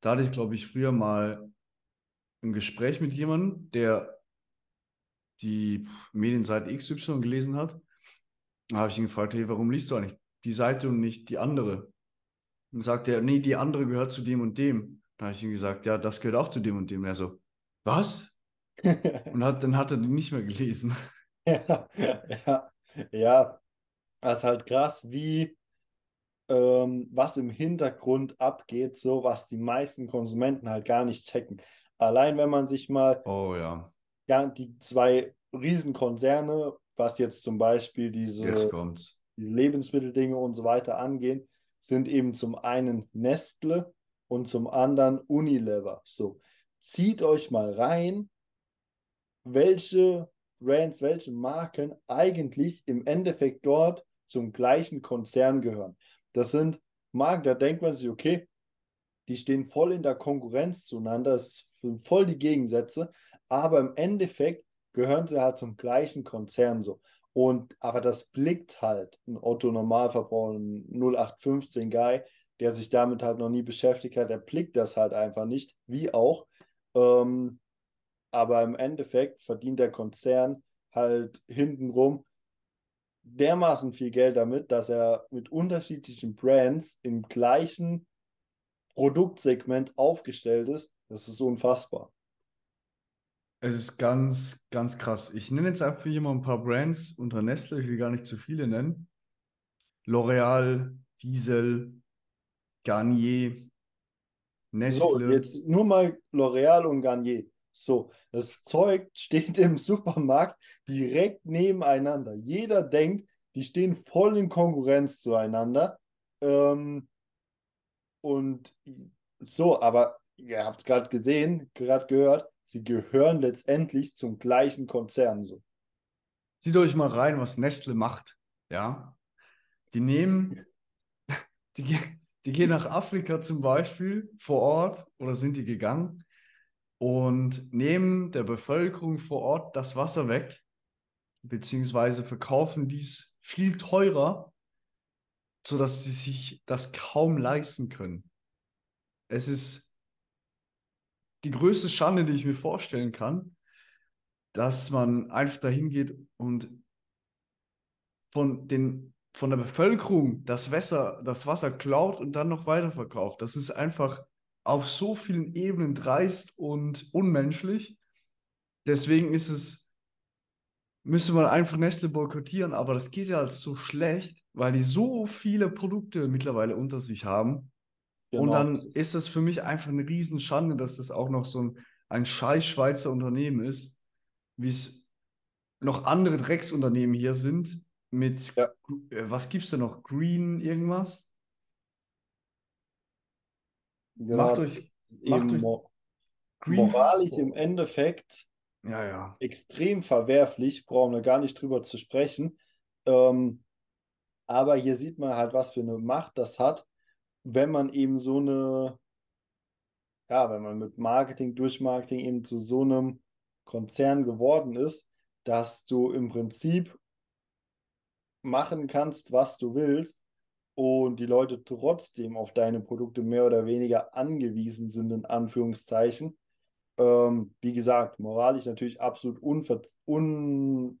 S2: da hatte ich, glaube ich, früher mal ein Gespräch mit jemandem, der die Medienseite XY gelesen hat. Da habe ich ihn gefragt, hey, warum liest du eigentlich die Seite und nicht die andere? Und sagt er, nee, die andere gehört zu dem und dem. Da habe ich ihm gesagt, ja, das gehört auch zu dem und dem. Und er so, was? und hat, dann hat er die nicht mehr gelesen.
S3: Ja, ja, ja. Das ist halt krass, wie ähm, was im Hintergrund abgeht, so was die meisten Konsumenten halt gar nicht checken. Allein wenn man sich mal
S2: oh, ja.
S3: ja die zwei Riesenkonzerne, was jetzt zum Beispiel diese, diese Lebensmitteldinge und so weiter angehen, sind eben zum einen Nestle und zum anderen Unilever. So, zieht euch mal rein, welche Brands, welche Marken eigentlich im Endeffekt dort zum gleichen Konzern gehören. Das sind Marken, da denkt man sich, okay, die stehen voll in der Konkurrenz zueinander, es sind voll die Gegensätze, aber im Endeffekt gehören sie halt zum gleichen Konzern so. Und aber das blickt halt ein Otto Normalverbraucher, ein 0815 Guy, der sich damit halt noch nie beschäftigt hat, der blickt das halt einfach nicht, wie auch. Ähm, aber im Endeffekt verdient der Konzern halt hintenrum dermaßen viel Geld damit, dass er mit unterschiedlichen Brands im gleichen Produktsegment aufgestellt ist. Das ist unfassbar.
S2: Es ist ganz, ganz krass. Ich nenne jetzt einfach hier mal ein paar Brands unter Nestle, ich will gar nicht zu viele nennen. L'Oreal, Diesel, Garnier,
S3: Nestle. So, jetzt nur mal L'Oreal und Garnier. So, das Zeug steht im Supermarkt direkt nebeneinander. Jeder denkt, die stehen voll in Konkurrenz zueinander. Ähm, und so, aber ihr habt es gerade gesehen, gerade gehört, sie gehören letztendlich zum gleichen Konzern. So.
S2: Zieht euch mal rein, was Nestle macht. Ja. Die nehmen, die, die gehen nach Afrika zum Beispiel vor Ort oder sind die gegangen und nehmen der Bevölkerung vor Ort das Wasser weg, beziehungsweise verkaufen dies viel teurer, sodass sie sich das kaum leisten können. Es ist die größte Schande, die ich mir vorstellen kann, dass man einfach dahin geht und von, den, von der Bevölkerung das Wasser, das Wasser klaut und dann noch weiterverkauft. Das ist einfach auf so vielen Ebenen dreist und unmenschlich. Deswegen ist es, müsste man einfach Nestle boykottieren, aber das geht ja als so schlecht, weil die so viele Produkte mittlerweile unter sich haben. Genau. Und dann ist es für mich einfach eine Riesenschande, dass das auch noch so ein, ein scheiß Schweizer Unternehmen ist, wie es noch andere Drecksunternehmen hier sind mit, ja. Äh, was gibt es denn noch? Green irgendwas?
S3: Genau, macht euch, macht euch mo moralisch im Endeffekt
S2: ja, ja.
S3: extrem verwerflich, brauchen wir gar nicht drüber zu sprechen. Ähm, aber hier sieht man halt, was für eine Macht das hat, wenn man eben so eine, ja, wenn man mit Marketing, durch Marketing eben zu so einem Konzern geworden ist, dass du im Prinzip machen kannst, was du willst und die Leute trotzdem auf deine Produkte mehr oder weniger angewiesen sind, in Anführungszeichen. Ähm, wie gesagt, moralisch natürlich absolut unver un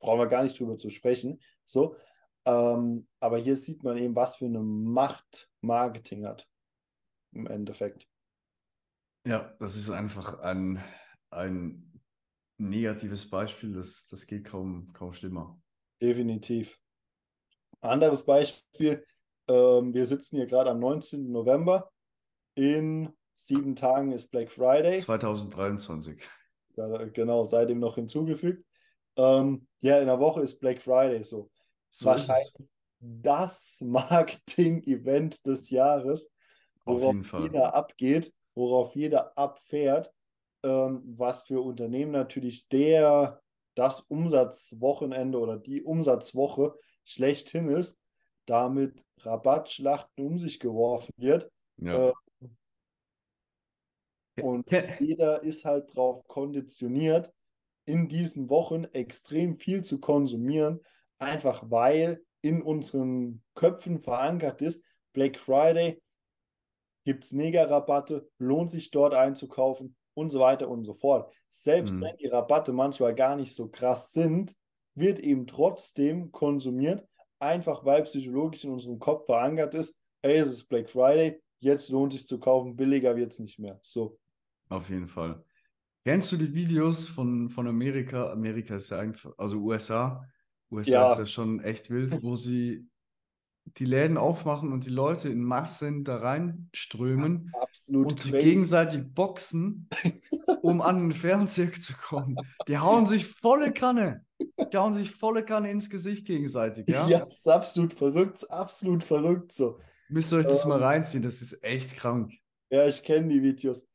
S3: brauchen wir gar nicht drüber zu sprechen. So, ähm, aber hier sieht man eben, was für eine Macht Marketing hat. Im Endeffekt.
S2: Ja, das ist einfach ein, ein negatives Beispiel, das, das geht kaum, kaum schlimmer.
S3: Definitiv. Anderes Beispiel, ähm, wir sitzen hier gerade am 19. November. In sieben Tagen ist Black Friday.
S2: 2023.
S3: da, genau, seitdem noch hinzugefügt. Ähm, ja, in der Woche ist Black Friday so.
S2: So
S3: Wahrscheinlich das Marketing-Event des Jahres,
S2: Auf
S3: worauf jeder abgeht, worauf jeder abfährt, ähm, was für Unternehmen natürlich der, das Umsatzwochenende oder die Umsatzwoche schlechthin ist, damit Rabattschlachten um sich geworfen wird.
S2: Ja.
S3: Äh, Und jeder ist halt darauf konditioniert, in diesen Wochen extrem viel zu konsumieren, einfach weil in unseren Köpfen verankert ist, Black Friday gibt es Mega-Rabatte, lohnt sich dort einzukaufen und so weiter und so fort. Selbst
S2: Mhm.
S3: wenn die Rabatte manchmal gar nicht so krass sind, wird eben trotzdem konsumiert, einfach weil psychologisch in unserem Kopf verankert ist, ey, es ist Black Friday, jetzt lohnt sich zu kaufen, billiger wird es nicht mehr. So.
S2: Auf jeden Fall. Kennst du die Videos von, von Amerika? Amerika ist ja einfach, also USA. USA
S3: Ja.
S2: ist ja schon echt wild, wo sie die Läden aufmachen und die Leute in Massen da reinströmen
S3: Absolut
S2: und sich gegenseitig boxen, um an den Fernseher zu kommen. Die hauen sich volle Kanne. Die hauen sich volle Kanne ins Gesicht gegenseitig, ja?
S3: Ja, ist absolut verrückt, absolut verrückt so.
S2: Müsst ihr euch das mal
S3: Ähm,
S2: reinziehen, das ist echt krank.
S3: Ja, ich kenne die Videos.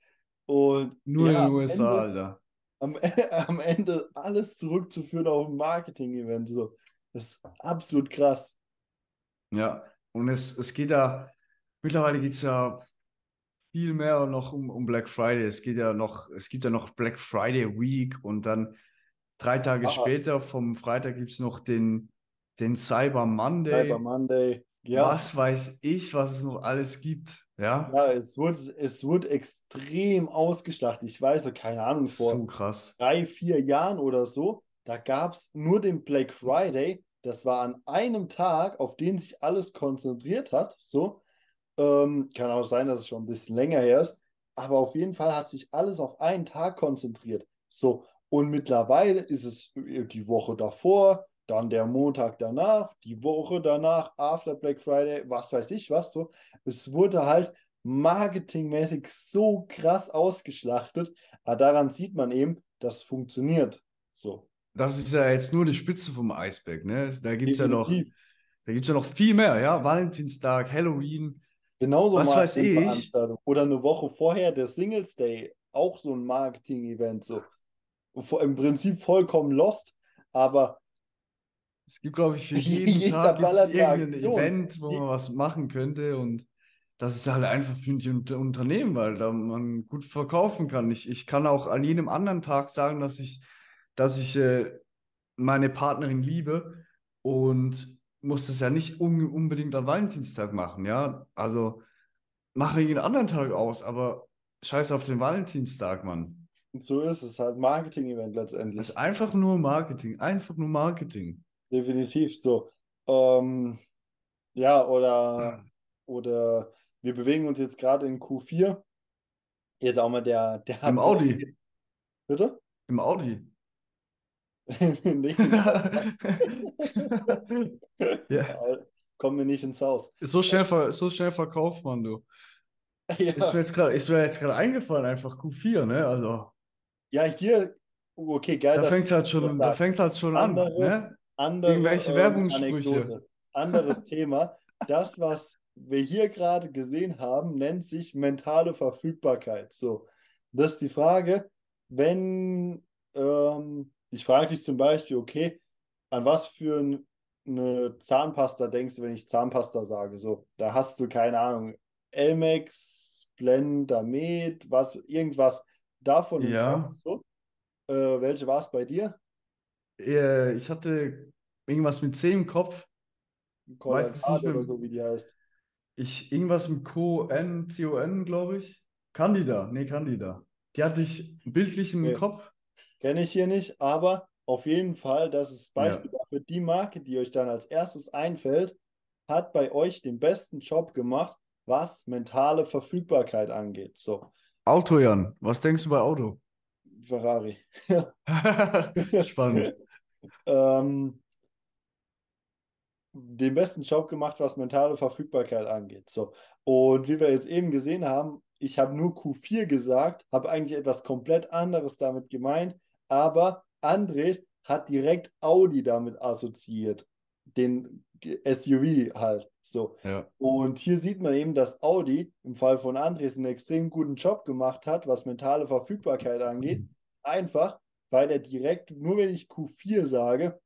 S3: Und
S2: Nur
S3: ja,
S2: in den USA,
S3: Ende,
S2: Alter.
S3: am, am Ende alles zurückzuführen auf ein Marketing-Event. So. Das ist absolut krass.
S2: Ja, und es, es geht ja, mittlerweile geht es ja viel mehr noch um, um Black Friday. Es geht ja noch, es gibt ja noch Black Friday Week und dann drei Tage
S3: Ah.
S2: später, vom Freitag, gibt es noch den, den Cyber Monday.
S3: Cyber Monday. Ja,
S2: Was weiß ich, was es noch alles gibt. Ja,
S3: ja es wurde, es wurde extrem ausgeschlachtet. Ich weiß, keine Ahnung, vor
S2: so krass.
S3: drei, vier Jahren oder so, da gab es nur den Black Friday. Das war an einem Tag, auf den sich alles konzentriert hat. So, ähm, kann auch sein, dass es schon ein bisschen länger her ist, aber auf jeden Fall hat sich alles auf einen Tag konzentriert. So, und mittlerweile ist es die Woche davor, dann der Montag danach, die Woche danach, after Black Friday, was weiß ich was so. Es wurde halt marketingmäßig so krass ausgeschlachtet, aber daran sieht man eben, das funktioniert. So.
S2: Das ist ja jetzt nur die Spitze vom Eisberg, ne? Da gibt es ja noch, da gibt's ja noch viel mehr, ja? Valentinstag, Halloween.
S3: Genauso
S2: Was weiß ich?
S3: Oder eine Woche vorher der Singles Day, auch so ein Marketing-Event. So. Im Prinzip vollkommen lost, aber
S2: Es gibt, glaube ich, für jeden
S3: Jeder
S2: Tag gibt's irgendein. Event, wo man was machen könnte. Und das ist halt einfach für die Unter- Unternehmen, weil da man gut verkaufen kann. Ich, ich kann auch an jedem anderen Tag sagen, dass ich, dass ich äh, meine Partnerin liebe und muss das ja nicht un unbedingt am Valentinstag machen, ja. Also mache jeden anderen Tag aus, aber scheiß auf den Valentinstag, Mann.
S3: So ist es halt Marketing-Event
S2: Das
S3: letztendlich.
S2: ist einfach nur Marketing, einfach nur Marketing.
S3: Definitiv so. Ähm, ja, oder, oder wir bewegen uns jetzt gerade in Q4. Jetzt auch mal der, der
S2: Im Audi,
S3: Bitte?
S2: im Audi.
S3: Nicht
S2: Ja.
S3: Kommen wir nicht ins Haus.
S2: So schnell, ver so schnell verkauft man, du.
S3: Ja,
S2: ist mir jetzt gerade eingefallen, einfach Q4, ne? Also,
S3: ja hier, oh, okay, geil,
S2: da fängt es halt schon, da fängt's halt schon an,
S3: Andere-
S2: ne?
S3: andere
S2: Irgendwelche
S3: ähm,
S2: Werbungssprüche.
S3: Anekdote. Anderes Thema. Das, was wir hier gerade gesehen haben, nennt sich mentale Verfügbarkeit. So, das ist die Frage, wenn ähm, ich frage dich zum Beispiel, okay, an was für ein, eine Zahnpasta denkst du, wenn ich Zahnpasta sage? So, da hast du keine Ahnung, Elmex, Blendamed, was, irgendwas davon
S2: Ja.
S3: So. Äh, welche war es bei dir?
S2: Äh, Ich hatte irgendwas mit C im Kopf. Weiß
S3: Colorado
S2: nicht mehr.
S3: so, wie die heißt.
S2: Ich, irgendwas mit Co-N, C-O-N, glaube ich. Candida, nee, Candida. Die hatte ich bildlich im
S3: Okay.
S2: Kopf.
S3: Kenne ich hier nicht, aber auf jeden Fall, das ist
S2: Ja.
S3: Beispiel dafür, die Marke, die euch dann als erstes einfällt, hat bei euch den besten Job gemacht, was mentale Verfügbarkeit angeht. So,
S2: Auto, Jan. Was denkst du bei Auto?
S3: Ferrari.
S2: Spannend.
S3: ähm, den besten Job gemacht, was mentale Verfügbarkeit angeht. So. Und wie wir jetzt eben gesehen haben, ich habe nur Q4 gesagt, habe eigentlich etwas komplett anderes damit gemeint, aber Andres hat direkt Audi damit assoziiert, den SUV halt. So.
S2: Ja.
S3: Und hier sieht man eben, dass Audi im Fall von Andres einen extrem guten Job gemacht hat, was mentale Verfügbarkeit angeht. Einfach, weil er direkt, nur wenn ich Q4 sage,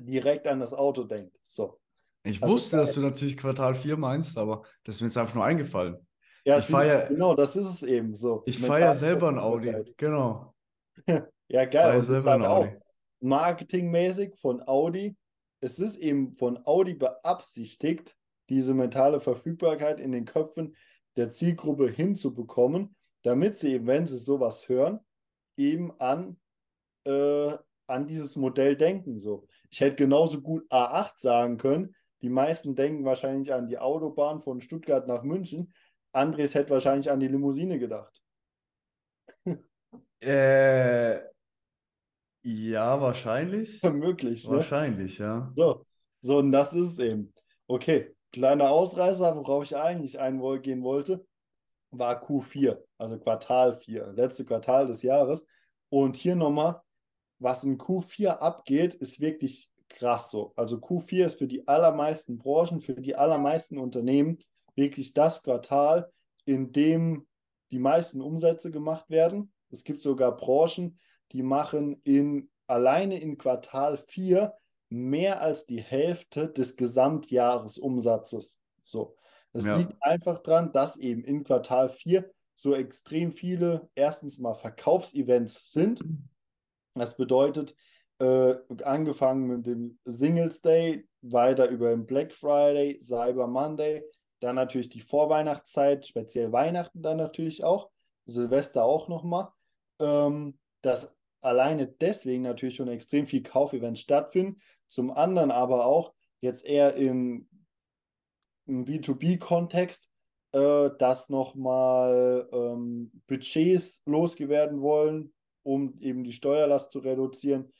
S3: direkt an das Auto denkt. So.
S2: Ich
S3: Also
S2: wusste, dass du natürlich Quartal 4 meinst, aber das ist mir jetzt einfach nur eingefallen.
S3: Ja,
S2: Ich feier-
S3: genau, das ist es eben so.
S2: Ich feiere selber ein Audi. Genau.
S3: Ja,
S2: Ich
S3: geil. das ist
S2: selber ein
S3: auch
S2: Audi.
S3: marketingmäßig von Audi. Es ist eben von Audi beabsichtigt, diese mentale Verfügbarkeit in den Köpfen der Zielgruppe hinzubekommen, damit sie eben, wenn sie sowas hören, eben an, äh, an dieses Modell denken. So. Ich hätte genauso gut A8 sagen können. Die meisten denken wahrscheinlich an die Autobahn von Stuttgart nach München. Andres hätte wahrscheinlich an die Limousine gedacht.
S2: Äh, ja, wahrscheinlich.
S3: Möglich, ne?
S2: Wahrscheinlich, ja.
S3: So, so, und das ist es eben. Okay, kleiner Ausreißer, worauf ich eigentlich eingehen wollte, war Q4, also Quartal 4, letzte Quartal des Jahres. Und hier nochmal, was in Q4 abgeht, ist wirklich krass so. Also Q4 ist für die allermeisten Branchen, für die allermeisten Unternehmen wirklich das Quartal, in dem die meisten Umsätze gemacht werden. Es gibt sogar Branchen, die machen in, alleine in Quartal 4 mehr als die Hälfte des Gesamtjahresumsatzes. So. Das
S2: Ja.
S3: liegt einfach daran, dass eben in Quartal 4 so extrem viele erstens mal Verkaufsevents sind. Das bedeutet, äh, angefangen mit dem Singles Day, weiter über den Black Friday, Cyber Monday, dann natürlich die Vorweihnachtszeit, speziell Weihnachten dann natürlich auch, Silvester auch nochmal. Ähm, dass alleine deswegen natürlich schon extrem viel Kaufevents stattfinden. Zum anderen aber auch jetzt eher in, im B2B-Kontext, äh, dass nochmal ähm, Budgets losgewerden wollen, um eben die Steuerlast zu reduzieren.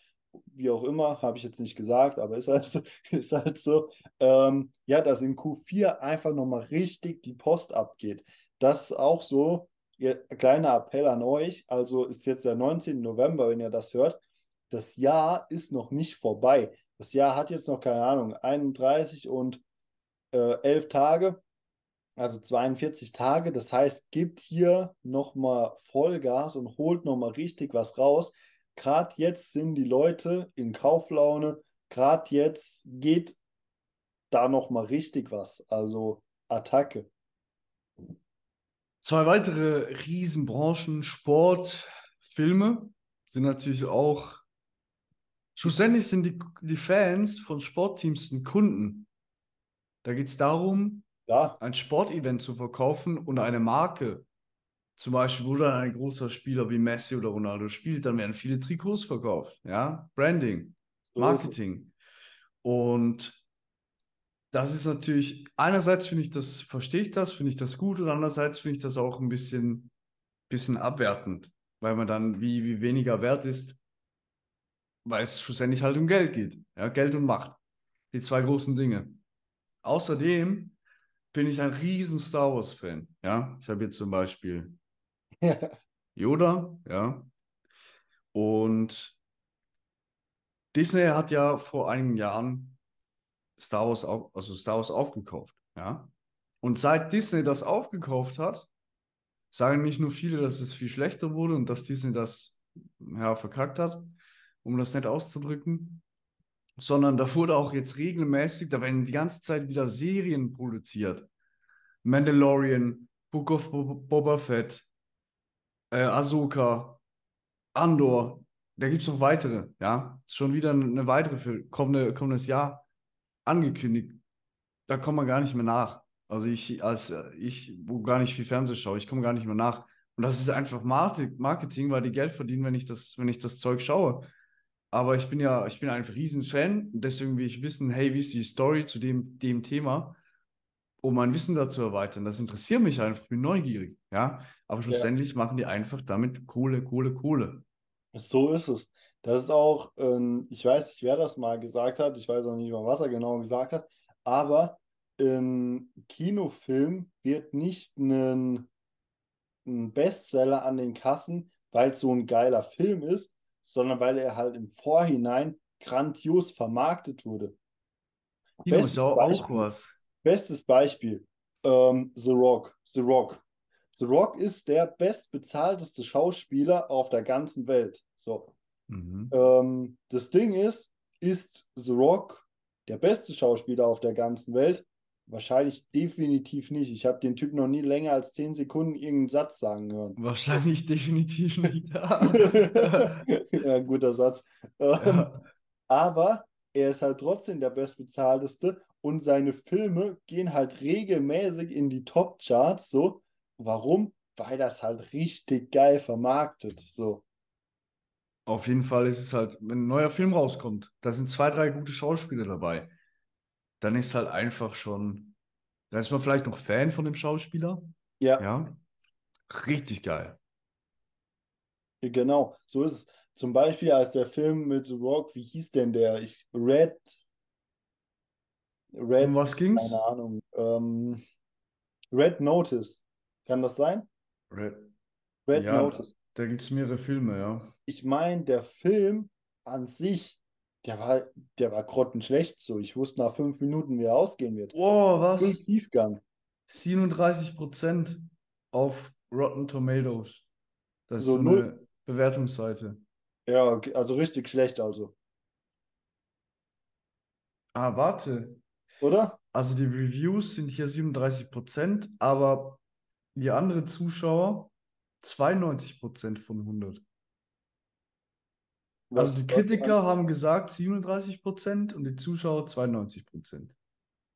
S3: Wie auch immer, habe ich jetzt nicht gesagt, aber ist halt so. Ist halt so. Ähm, ja, dass in Q4 einfach nochmal richtig die Post abgeht. Das ist auch so, ja, kleiner Appell an euch. Also ist jetzt der 19. November, wenn ihr das hört. Das Jahr ist noch nicht vorbei. Das Jahr hat jetzt noch, keine Ahnung, 31 und äh, 11 Tage, also 42 Tage. Das heißt, gibt hier nochmal Vollgas und holt nochmal richtig was raus. Gerade jetzt sind die Leute in Kauflaune. Gerade jetzt geht da nochmal richtig was. Also Attacke.
S2: Zwei weitere Riesenbranchen, Sport, Filme, sind natürlich auch. Schlussendlich sind die, die Fans von Sportteams sind Kunden. Da geht es darum,
S3: Ja,
S2: ein Sportevent zu verkaufen und eine Marke. Zum Beispiel, wo dann ein großer Spieler wie Messi oder Ronaldo spielt, dann werden viele Trikots verkauft. Ja, Branding. Marketing. Und das ist natürlich, einerseits finde ich das, verstehe ich das, finde ich das gut und andererseits finde ich das auch ein bisschen, bisschen abwertend, weil man dann wie, wie weniger wert ist, weil es schlussendlich halt um Geld geht. Ja, Geld und Macht. Die zwei großen Dinge. Außerdem bin ich ein riesen Star Wars-Fan. Ja, ich habe jetzt zum Beispiel Yoda, ja. Und Disney hat ja vor einigen Jahren Star Wars, auf, also Star Wars aufgekauft, ja. Und seit Disney das aufgekauft hat, sagen nicht nur viele, dass es viel schlechter wurde und dass Disney das ja, verkackt hat, um das nett auszudrücken, sondern da wurde auch jetzt regelmäßig, da werden die ganze Zeit wieder Serien produziert. Mandalorian, Book of Bob Boba Fett, äh, Ahsoka, Andor, da gibt es noch weitere, ja. Ist schon wieder eine weitere für kommende, kommendes Jahr angekündigt. Da kommt man gar nicht mehr nach. Also ich, als äh, ich, wo gar nicht viel Fernsehen schaue, ich komme gar nicht mehr nach. Und das ist einfach Marketing, weil die Geld verdienen, wenn ich das, wenn ich das Zeug schaue. Aber ich bin ja, ich bin einfach ein Riesenfan und deswegen will ich wissen, hey, wie ist die Story zu dem, dem Thema, um mein Wissen dazu erweitern. Das interessiert mich einfach, ich bin neugierig, ja. Aber schlussendlich machen die einfach damit Kohle, Kohle, Kohle.
S3: So ist es. Das ist auch, ähm, ich weiß nicht, wer das mal gesagt hat, ich weiß auch nicht was er genau gesagt hat, aber im Kinofilm wird nicht ein ein Bestseller an den Kassen, weil es so ein geiler Film ist, sondern weil er halt im Vorhinein grandios vermarktet wurde.
S2: Kino
S3: Bestes
S2: ist auch
S3: Beispiel.
S2: was.
S3: Bestes Beispiel, ähm, The Rock. The Rock. The Rock ist der bestbezahlteste Schauspieler auf der ganzen Welt. So.
S2: Mhm.
S3: Ähm, das Ding ist, ist The Rock der beste Schauspieler auf der ganzen Welt? Wahrscheinlich definitiv nicht. Ich habe den Typ noch nie länger als 10 Sekunden irgendeinen Satz sagen hören.
S2: Wahrscheinlich definitiv nicht.
S3: ja, guter Satz. Ähm,
S2: ja.
S3: aber er ist halt trotzdem der bestbezahlteste und seine Filme gehen halt regelmäßig in die Top-Charts. So, warum? Weil das halt richtig geil vermarktet. So,
S2: Auf jeden Fall ist es halt, wenn ein neuer Film rauskommt, da sind zwei, drei gute Schauspieler dabei, dann ist halt einfach schon, da ist man vielleicht noch Fan von dem Schauspieler.
S3: ja,
S2: Ja. Richtig geil.
S3: genau. So ist es. Zum Beispiel als der Film mit The Rock, wie hieß denn der? Ich, Red. Red,
S2: Um was ging's?
S3: keine Ahnung. Ähm, Red Notice. Kann das sein?
S2: Red.
S3: Red
S2: Ja,
S3: Notice.
S2: Da gibt es mehrere Filme, ja.
S3: Ich meine, der Film an sich, der war, der war grottenschlecht so. Ich wusste nach fünf Minuten, wie er ausgehen wird.
S2: Oh, was?
S3: Null Tiefgang.
S2: 37% auf Rotten Tomatoes. Das ist
S3: So
S2: so
S3: null-
S2: eine Bewertungsseite.
S3: Ja, also richtig schlecht also.
S2: Ah, warte.
S3: Oder?
S2: Also die Reviews sind hier 37%, aber die anderen Zuschauer 92% von 100.
S3: Was,
S2: Also die Kritiker haben gesagt 37% und die Zuschauer 92%.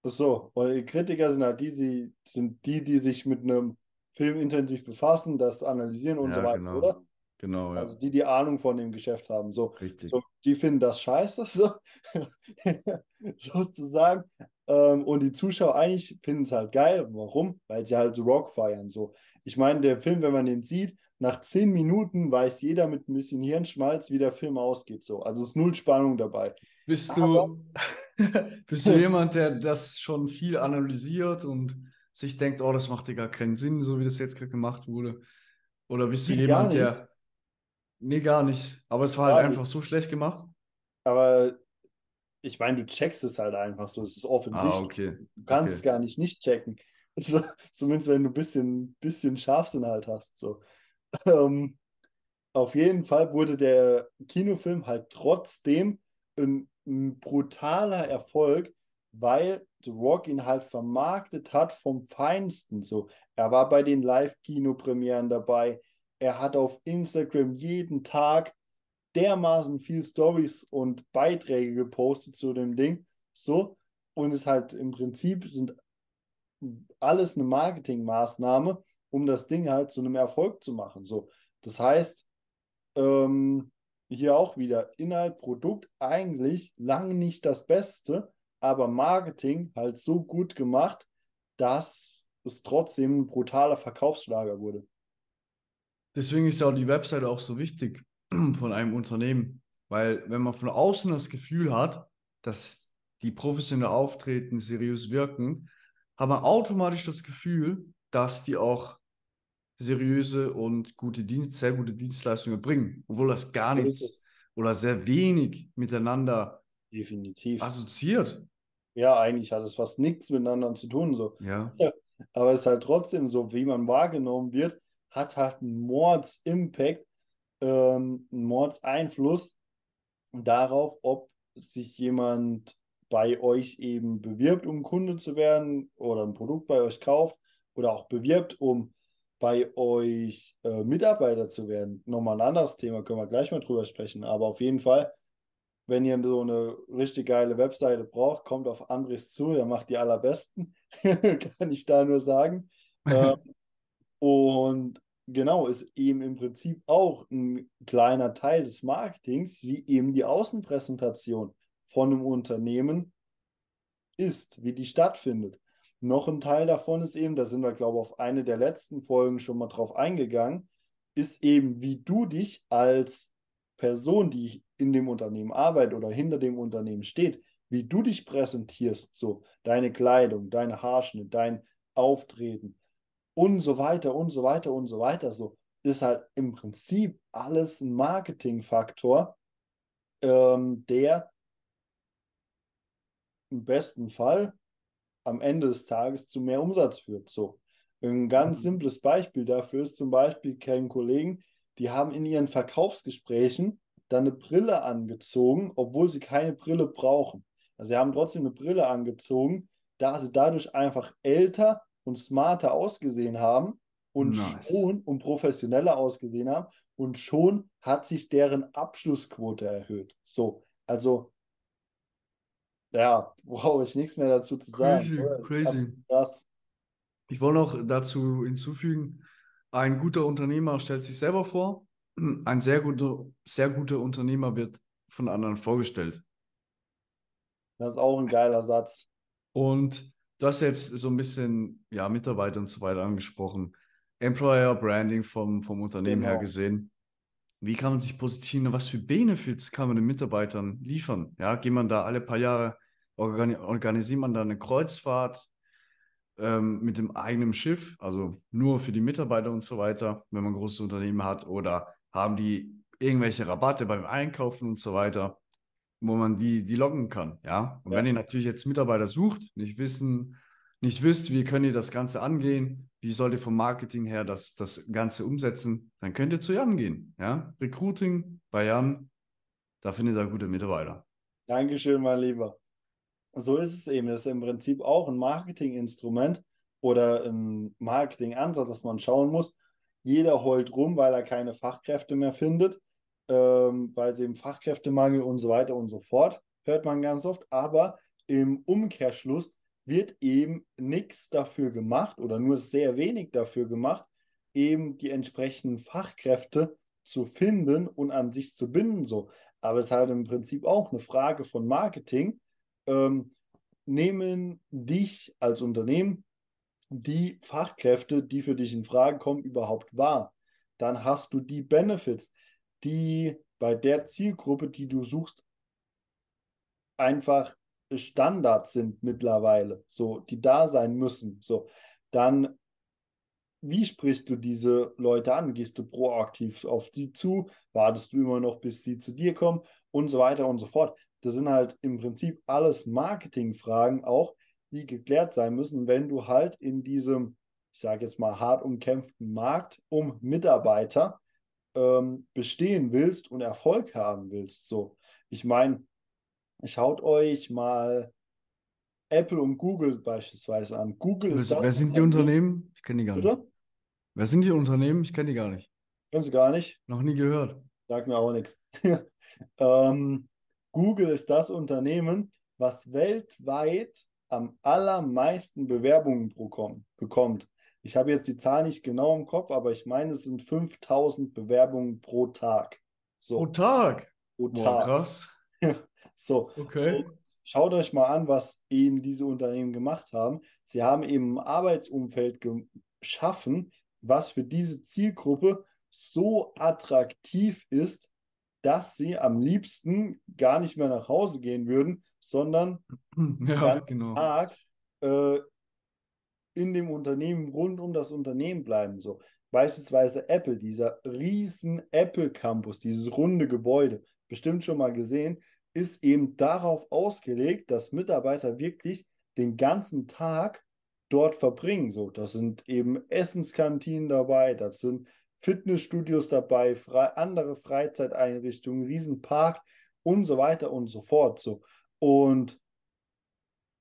S3: Ach so, weil die Kritiker sind halt die, die sind die, die sich mit einem Film intensiv befassen, das analysieren und
S2: Ja,
S3: so weiter,
S2: genau.
S3: oder?
S2: Genau, ja.
S3: Also die, die Ahnung von dem Geschäft haben. So,
S2: Richtig.
S3: so die finden das scheiße, so sozusagen. Ähm, und die Zuschauer eigentlich finden es halt geil. Warum? Weil sie halt so Rock feiern. So. Ich meine, der Film, wenn man den sieht, nach zehn Minuten weiß jeder mit ein bisschen Hirnschmalz, wie der Film ausgeht. So. Also ist null Spannung dabei.
S2: Bist
S3: Aber-
S2: du, bist du jemand, der das schon viel analysiert und sich denkt, oh, das macht dir gar keinen Sinn, so wie das jetzt gerade gemacht wurde? Oder bist du jemand, der. Nee, gar nicht. Aber es war halt
S3: Gar
S2: einfach so schlecht gemacht.
S3: Aber ich meine, du checkst es halt einfach so. Es ist offensichtlich.
S2: Ah, okay.
S3: Du kannst
S2: okay.
S3: es gar nicht nicht checken. So, zumindest wenn du ein bisschen, bisschen Scharfsinn halt hast. So. Ähm, auf jeden Fall wurde der Kinofilm halt trotzdem ein, ein brutaler Erfolg, weil The Rock ihn halt vermarktet hat vom Feinsten. So, er war bei den Live-Kinopremieren dabei. Er hat auf Instagram jeden Tag dermaßen viel Stories und Beiträge gepostet zu dem Ding. So, und es halt im Prinzip sind alles eine Marketingmaßnahme, um das Ding halt zu einem Erfolg zu machen. So, das heißt, ähm, hier auch wieder Inhalt, Produkt eigentlich lange nicht das Beste, aber Marketing halt so gut gemacht, dass es trotzdem ein brutaler Verkaufsschlager wurde.
S2: Deswegen ist ja auch die Webseite auch so wichtig von einem Unternehmen. Weil wenn man von außen das Gefühl hat, dass die professionell auftreten, seriös wirken, hat man automatisch das Gefühl, dass die auch seriöse und gute Dienst, sehr gute Dienstleistungen bringen, obwohl das gar nichts oder sehr wenig miteinander
S3: Definitiv.
S2: assoziiert.
S3: Ja, eigentlich hat es fast nichts miteinander zu tun. So.
S2: Ja,
S3: Aber es ist halt trotzdem so, wie man wahrgenommen wird, hat halt einen Mordsimpact, ähm, einen Mordseinfluss darauf, ob sich jemand bei euch eben bewirbt, um Kunde zu werden oder ein Produkt bei euch kauft oder auch bewirbt, um bei euch äh, Mitarbeiter zu werden. Nochmal ein anderes Thema, können wir gleich mal drüber sprechen. Aber auf jeden Fall, wenn ihr so eine richtig geile Webseite braucht, kommt auf Andres zu, der macht die allerbesten, kann ich da nur sagen. Äh, und genau, ist eben im Prinzip auch ein kleiner Teil des Marketings, wie eben die Außenpräsentation von einem Unternehmen ist, wie die stattfindet. Noch ein Teil davon ist eben, da sind wir, glaube ich, auf eine der letzten Folgen schon mal drauf eingegangen, ist eben, wie du dich als Person, die in dem Unternehmen arbeitet oder hinter dem Unternehmen steht, wie du dich präsentierst, so deine Kleidung, dein Haarschnitt, dein Auftreten, und so weiter und so weiter und so weiter. So ist halt im Prinzip alles ein Marketingfaktor, ähm, der im besten Fall am Ende des Tages zu mehr Umsatz führt. So. Ein ganz
S2: Mhm.
S3: simples Beispiel dafür ist zum Beispiel, ich kenne Kollegen, die haben in ihren Verkaufsgesprächen dann eine Brille angezogen, obwohl sie keine Brille brauchen. Also sie haben trotzdem eine Brille angezogen, da sie dadurch einfach älter und smarter ausgesehen haben und
S2: Nice.
S3: schon und professioneller ausgesehen haben und schon hat sich deren Abschlussquote erhöht. So, also ja, brauche ich nichts mehr dazu zu sagen.
S2: Crazy,
S3: ist
S2: crazy.
S3: krass.
S2: Ich wollte noch dazu hinzufügen, ein guter Unternehmer stellt sich selber vor, ein sehr guter, sehr guter Unternehmer wird von anderen vorgestellt.
S3: Das ist auch ein geiler Satz.
S2: Und du hast jetzt so ein bisschen, ja, Mitarbeiter und so weiter angesprochen. Employer Branding vom, vom Unternehmen her
S3: Genau.
S2: gesehen. Wie kann man sich positionieren? Was für Benefits kann man den Mitarbeitern liefern? Ja, geht man da alle paar Jahre, organi organisiert man da eine Kreuzfahrt ähm, mit dem eigenen Schiff, also nur für die Mitarbeiter und so weiter, wenn man ein großes Unternehmen hat, oder haben die irgendwelche Rabatte beim Einkaufen und so weiter, wo man die, die loggen kann, ja. Und
S3: Ja.
S2: wenn ihr natürlich jetzt Mitarbeiter sucht, nicht wissen, nicht wisst, wie könnt ihr das Ganze angehen, wie sollt ihr vom Marketing her das, das Ganze umsetzen, dann könnt ihr zu Jan gehen, ja. Recruiting bei Jan, da findet ihr gute Mitarbeiter.
S3: Dankeschön, mein Lieber. So ist es eben. Das ist im Prinzip auch ein Marketinginstrument oder ein Marketingansatz, dass man schauen muss. Jeder heult rum, weil er keine Fachkräfte mehr findet, ähm, weil es eben Fachkräftemangel und so weiter und so fort, hört man ganz oft. Aber im Umkehrschluss wird eben nichts dafür gemacht oder nur sehr wenig dafür gemacht, eben die entsprechenden Fachkräfte zu finden und an sich zu binden. So. Aber es ist halt im Prinzip auch eine Frage von Marketing. Ähm, nehmen dich als Unternehmen die Fachkräfte, die für dich in Frage kommen, überhaupt wahr? Dann hast du die Benefits, die bei der Zielgruppe, die du suchst, einfach Standard sind mittlerweile, so, die da sein müssen. So, dann wie sprichst du diese Leute an? Gehst du proaktiv auf die zu? Wartest du immer noch, bis sie zu dir kommen? Und so weiter und so fort. Das sind halt im Prinzip alles Marketingfragen auch, die geklärt sein müssen, wenn du halt in diesem, ich sage jetzt mal, hart umkämpften Markt um Mitarbeiter ähm, bestehen willst und Erfolg haben willst. So, ich meine, schaut euch mal Apple und Google beispielsweise an. Google ist
S2: Wer, sind die Unternehmen? Ich kenne die gar nicht.
S3: Bitte?
S2: Wer sind die Unternehmen? Ich kenne die gar nicht.
S3: Können Sie gar nicht?
S2: Noch nie gehört.
S3: Sagt mir auch nichts. ähm, Google ist das Unternehmen, was weltweit am allermeisten Bewerbungen bekommt. Ich habe jetzt die Zahl nicht genau im Kopf, aber ich meine, es sind 5000 Bewerbungen pro Tag. So,
S2: Pro Tag.
S3: pro
S2: Boah,
S3: Tag.
S2: krass.
S3: So,
S2: Okay.
S3: und schaut euch mal an, was eben diese Unternehmen gemacht haben. Sie haben eben ein Arbeitsumfeld geschaffen, was für diese Zielgruppe so attraktiv ist, dass sie am liebsten gar nicht mehr nach Hause gehen würden, sondern
S2: Ja,
S3: ganzen
S2: genau.
S3: Tag äh, in dem Unternehmen rund um das Unternehmen bleiben. So beispielsweise Apple, dieser riesen Apple Campus, dieses runde Gebäude, bestimmt schon mal gesehen, ist eben darauf ausgelegt, dass Mitarbeiter wirklich den ganzen Tag dort verbringen. So, das sind eben Essenskantinen dabei, das sind Fitnessstudios dabei, frei, andere Freizeiteinrichtungen, Riesenpark und so weiter und so fort. So. Und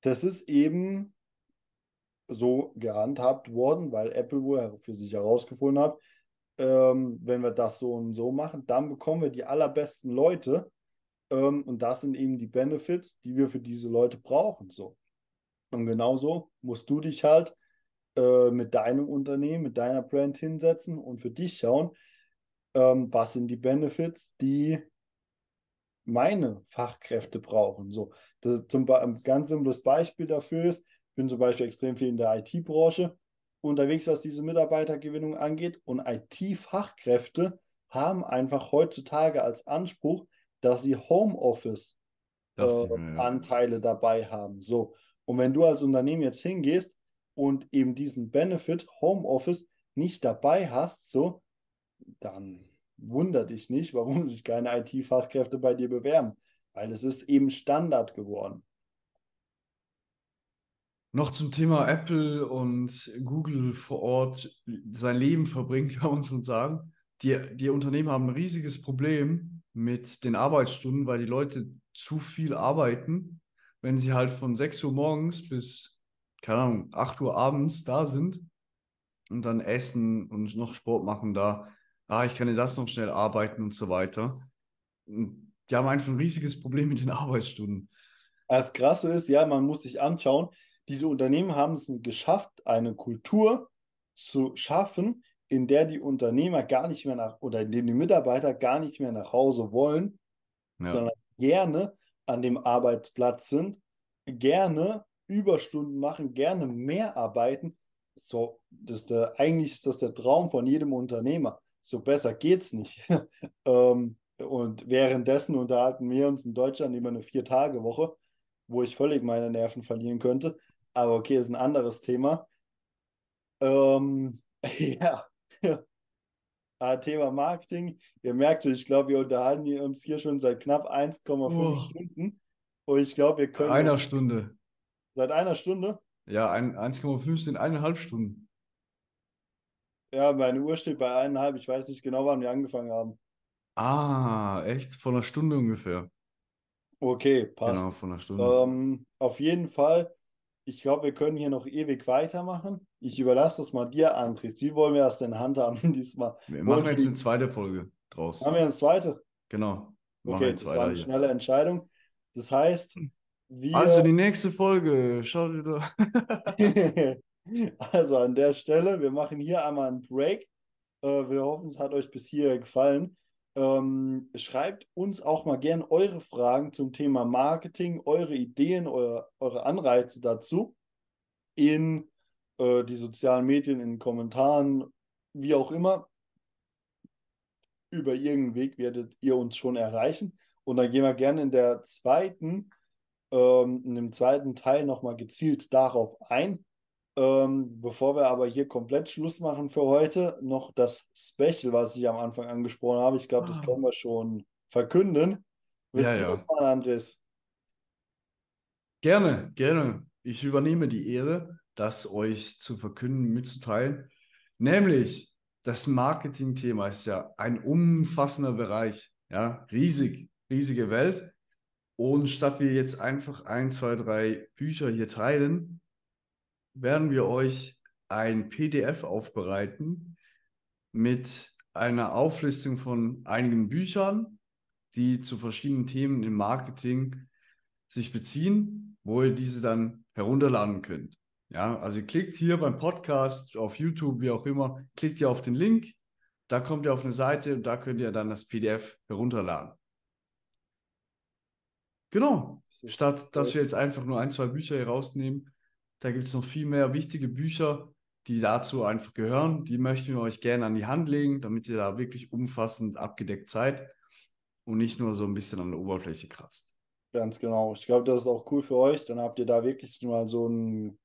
S3: das ist eben so gehandhabt worden, weil Apple wohl für sich herausgefunden hat, ähm, wenn wir das so und so machen, dann bekommen wir die allerbesten Leute. Ähm, und das sind eben die Benefits, die wir für diese Leute brauchen. So. Und genauso musst du dich halt äh, mit deinem Unternehmen, mit deiner Brand hinsetzen und für dich schauen, ähm, was sind die Benefits, die meine Fachkräfte brauchen. So, zum ein ganz simples Beispiel dafür ist, ich bin zum Beispiel extrem viel in der IT-Branche unterwegs, was diese Mitarbeitergewinnung angeht. Und IT-Fachkräfte haben einfach heutzutage als Anspruch, dass sie Homeoffice
S2: Dachte ich
S3: äh,
S2: ja.
S3: Dabei haben. So. Und wenn du als Unternehmen jetzt hingehst und eben diesen Benefit Homeoffice nicht dabei hast, so, dann wundert dich nicht, warum sich keine IT-Fachkräfte bei dir bewerben, weil es ist eben Standard geworden.
S2: Noch zum Thema Apple und Google vor Ort sein Leben verbringt, kann man schon sagen. Die, die Unternehmen haben ein riesiges Problem mit den Arbeitsstunden, weil die Leute zu viel arbeiten, wenn sie halt von 6 Uhr morgens bis, keine Ahnung, 8 Uhr abends da sind und dann essen und noch Sport machen da. Ah, ich kann ja das noch schnell arbeiten und so weiter. Und die haben einfach ein riesiges Problem mit den Arbeitsstunden.
S3: Das Krasse ist, ja, man muss sich anschauen, diese Unternehmen haben es geschafft, eine Kultur zu schaffen, in der die Unternehmer gar nicht mehr nach oder in dem die Mitarbeiter gar nicht mehr nach Hause wollen, ja. sondern gerne an dem Arbeitsplatz sind, gerne Überstunden machen, gerne mehr arbeiten. So, das der, eigentlich ist das der Traum von jedem Unternehmer. So besser geht's nicht. ähm, und währenddessen unterhalten wir uns in Deutschland über eine Vier-Tage-Woche, wo ich völlig meine Nerven verlieren könnte. Aber okay, ist ein anderes Thema. Ähm, ja. ah, Thema Marketing. Ihr merkt, ich glaube, wir unterhalten uns hier schon seit knapp 1,5 oh. Stunden. Und ich glaube, wir können.
S2: Einer Stunde.
S3: Seit einer Stunde?
S2: Ja, 1,5 sind eineinhalb Stunden.
S3: Ja, meine Uhr steht bei eineinhalb. Ich weiß nicht genau, wann wir angefangen haben.
S2: Ah, echt? Von einer Stunde ungefähr.
S3: Okay, passt.
S2: Genau, von einer Stunde.
S3: Ähm, auf jeden Fall ich glaube, wir können hier noch ewig weitermachen. Ich überlasse das mal dir, Andres. Wie wollen wir das denn handhaben diesmal?
S2: Wir machen jetzt eine zweite Folge draus.
S3: Haben wir eine zweite?
S2: Genau.
S3: Okay, das war eine hier. schnelle Entscheidung. Das heißt, wir.
S2: Also die nächste Folge, schaut wieder.
S3: also an der Stelle, wir machen hier einmal einen Break. Äh, wir hoffen, es hat euch bis hier gefallen. Ähm, schreibt uns auch mal gern eure Fragen zum Thema Marketing, eure Ideen, eure, eure Anreize dazu in äh, die sozialen Medien, in den Kommentaren, wie auch immer. Über irgendeinen Weg werdet ihr uns schon erreichen. Und dann gehen wir gerne in der zweiten, ähm, in dem zweiten Teil nochmal gezielt darauf ein. Ähm, bevor wir aber hier komplett Schluss machen für heute, noch das Special, was ich am Anfang angesprochen habe. Ich glaube, das ah. können wir schon verkünden. Willst
S2: ja,
S3: du
S2: ja.
S3: das machen, Andres?
S2: Gerne, gerne. Ich übernehme die Ehre, das euch zu verkünden, mitzuteilen. Nämlich, das Marketing-Thema ist ja ein umfassender Bereich, ja, riesig, riesige Welt. Und statt wir jetzt einfach ein, zwei, drei Bücher hier teilen, werden wir euch ein PDF aufbereiten mit einer Auflistung von einigen Büchern, die zu verschiedenen Themen im Marketing sich beziehen, wo ihr diese dann herunterladen könnt. Ja, also ihr klickt hier beim Podcast, auf YouTube, wie auch immer, klickt ihr auf den Link, da kommt ihr auf eine Seite und da könnt ihr dann das PDF herunterladen. Genau. Statt dass wir jetzt einfach nur ein, zwei Bücher hier rausnehmen, da gibt es noch viel mehr wichtige Bücher, die dazu einfach gehören. Die möchten wir euch gerne an die Hand legen, damit ihr da wirklich umfassend abgedeckt seid und nicht nur so ein bisschen an der Oberfläche kratzt.
S3: Ganz genau. Ich glaube, das ist auch cool für euch. Dann habt ihr da wirklich mal so ein,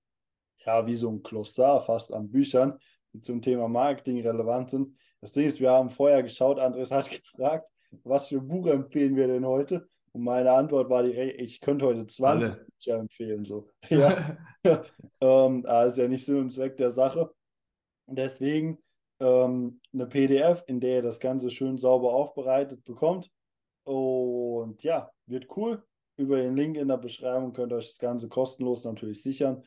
S3: ja, wie so ein Kloster fast an Büchern, die zum Thema Marketing relevant sind. Das Ding ist, wir haben vorher geschaut, Andres hat gefragt, was für Buch empfehlen wir denn heute? Und meine Antwort war direkt, ich könnte heute 20 Alle. Bücher empfehlen. So. Ja. ähm, das ist ja nicht Sinn und Zweck der Sache. Deswegen ähm, eine PDF, in der ihr das Ganze schön sauber aufbereitet bekommt. Und ja, wird cool. Über den Link in der Beschreibung könnt ihr euch das Ganze kostenlos natürlich sichern.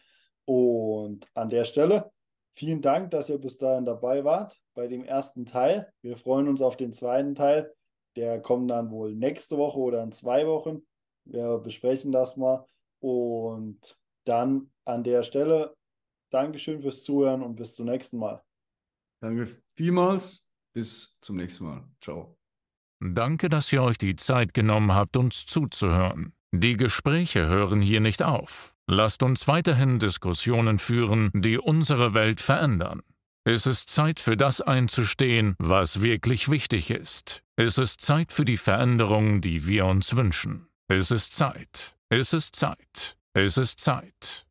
S3: Und an der Stelle vielen Dank, dass ihr bis dahin dabei wart bei dem ersten Teil. Wir freuen uns auf den zweiten Teil. Der kommt dann wohl nächste Woche oder in zwei Wochen. Wir besprechen das mal. Und dann an der Stelle Dankeschön fürs Zuhören und bis zum nächsten Mal.
S2: Danke vielmals. Bis zum nächsten Mal. Ciao.
S1: Danke, dass ihr euch die Zeit genommen habt, uns zuzuhören. Die Gespräche hören hier nicht auf. Lasst uns weiterhin Diskussionen führen, die unsere Welt verändern. Es ist Zeit für das einzustehen, was wirklich wichtig ist. Es ist Zeit für die Veränderung, die wir uns wünschen. Es ist Zeit. Es ist Zeit. Es ist Zeit.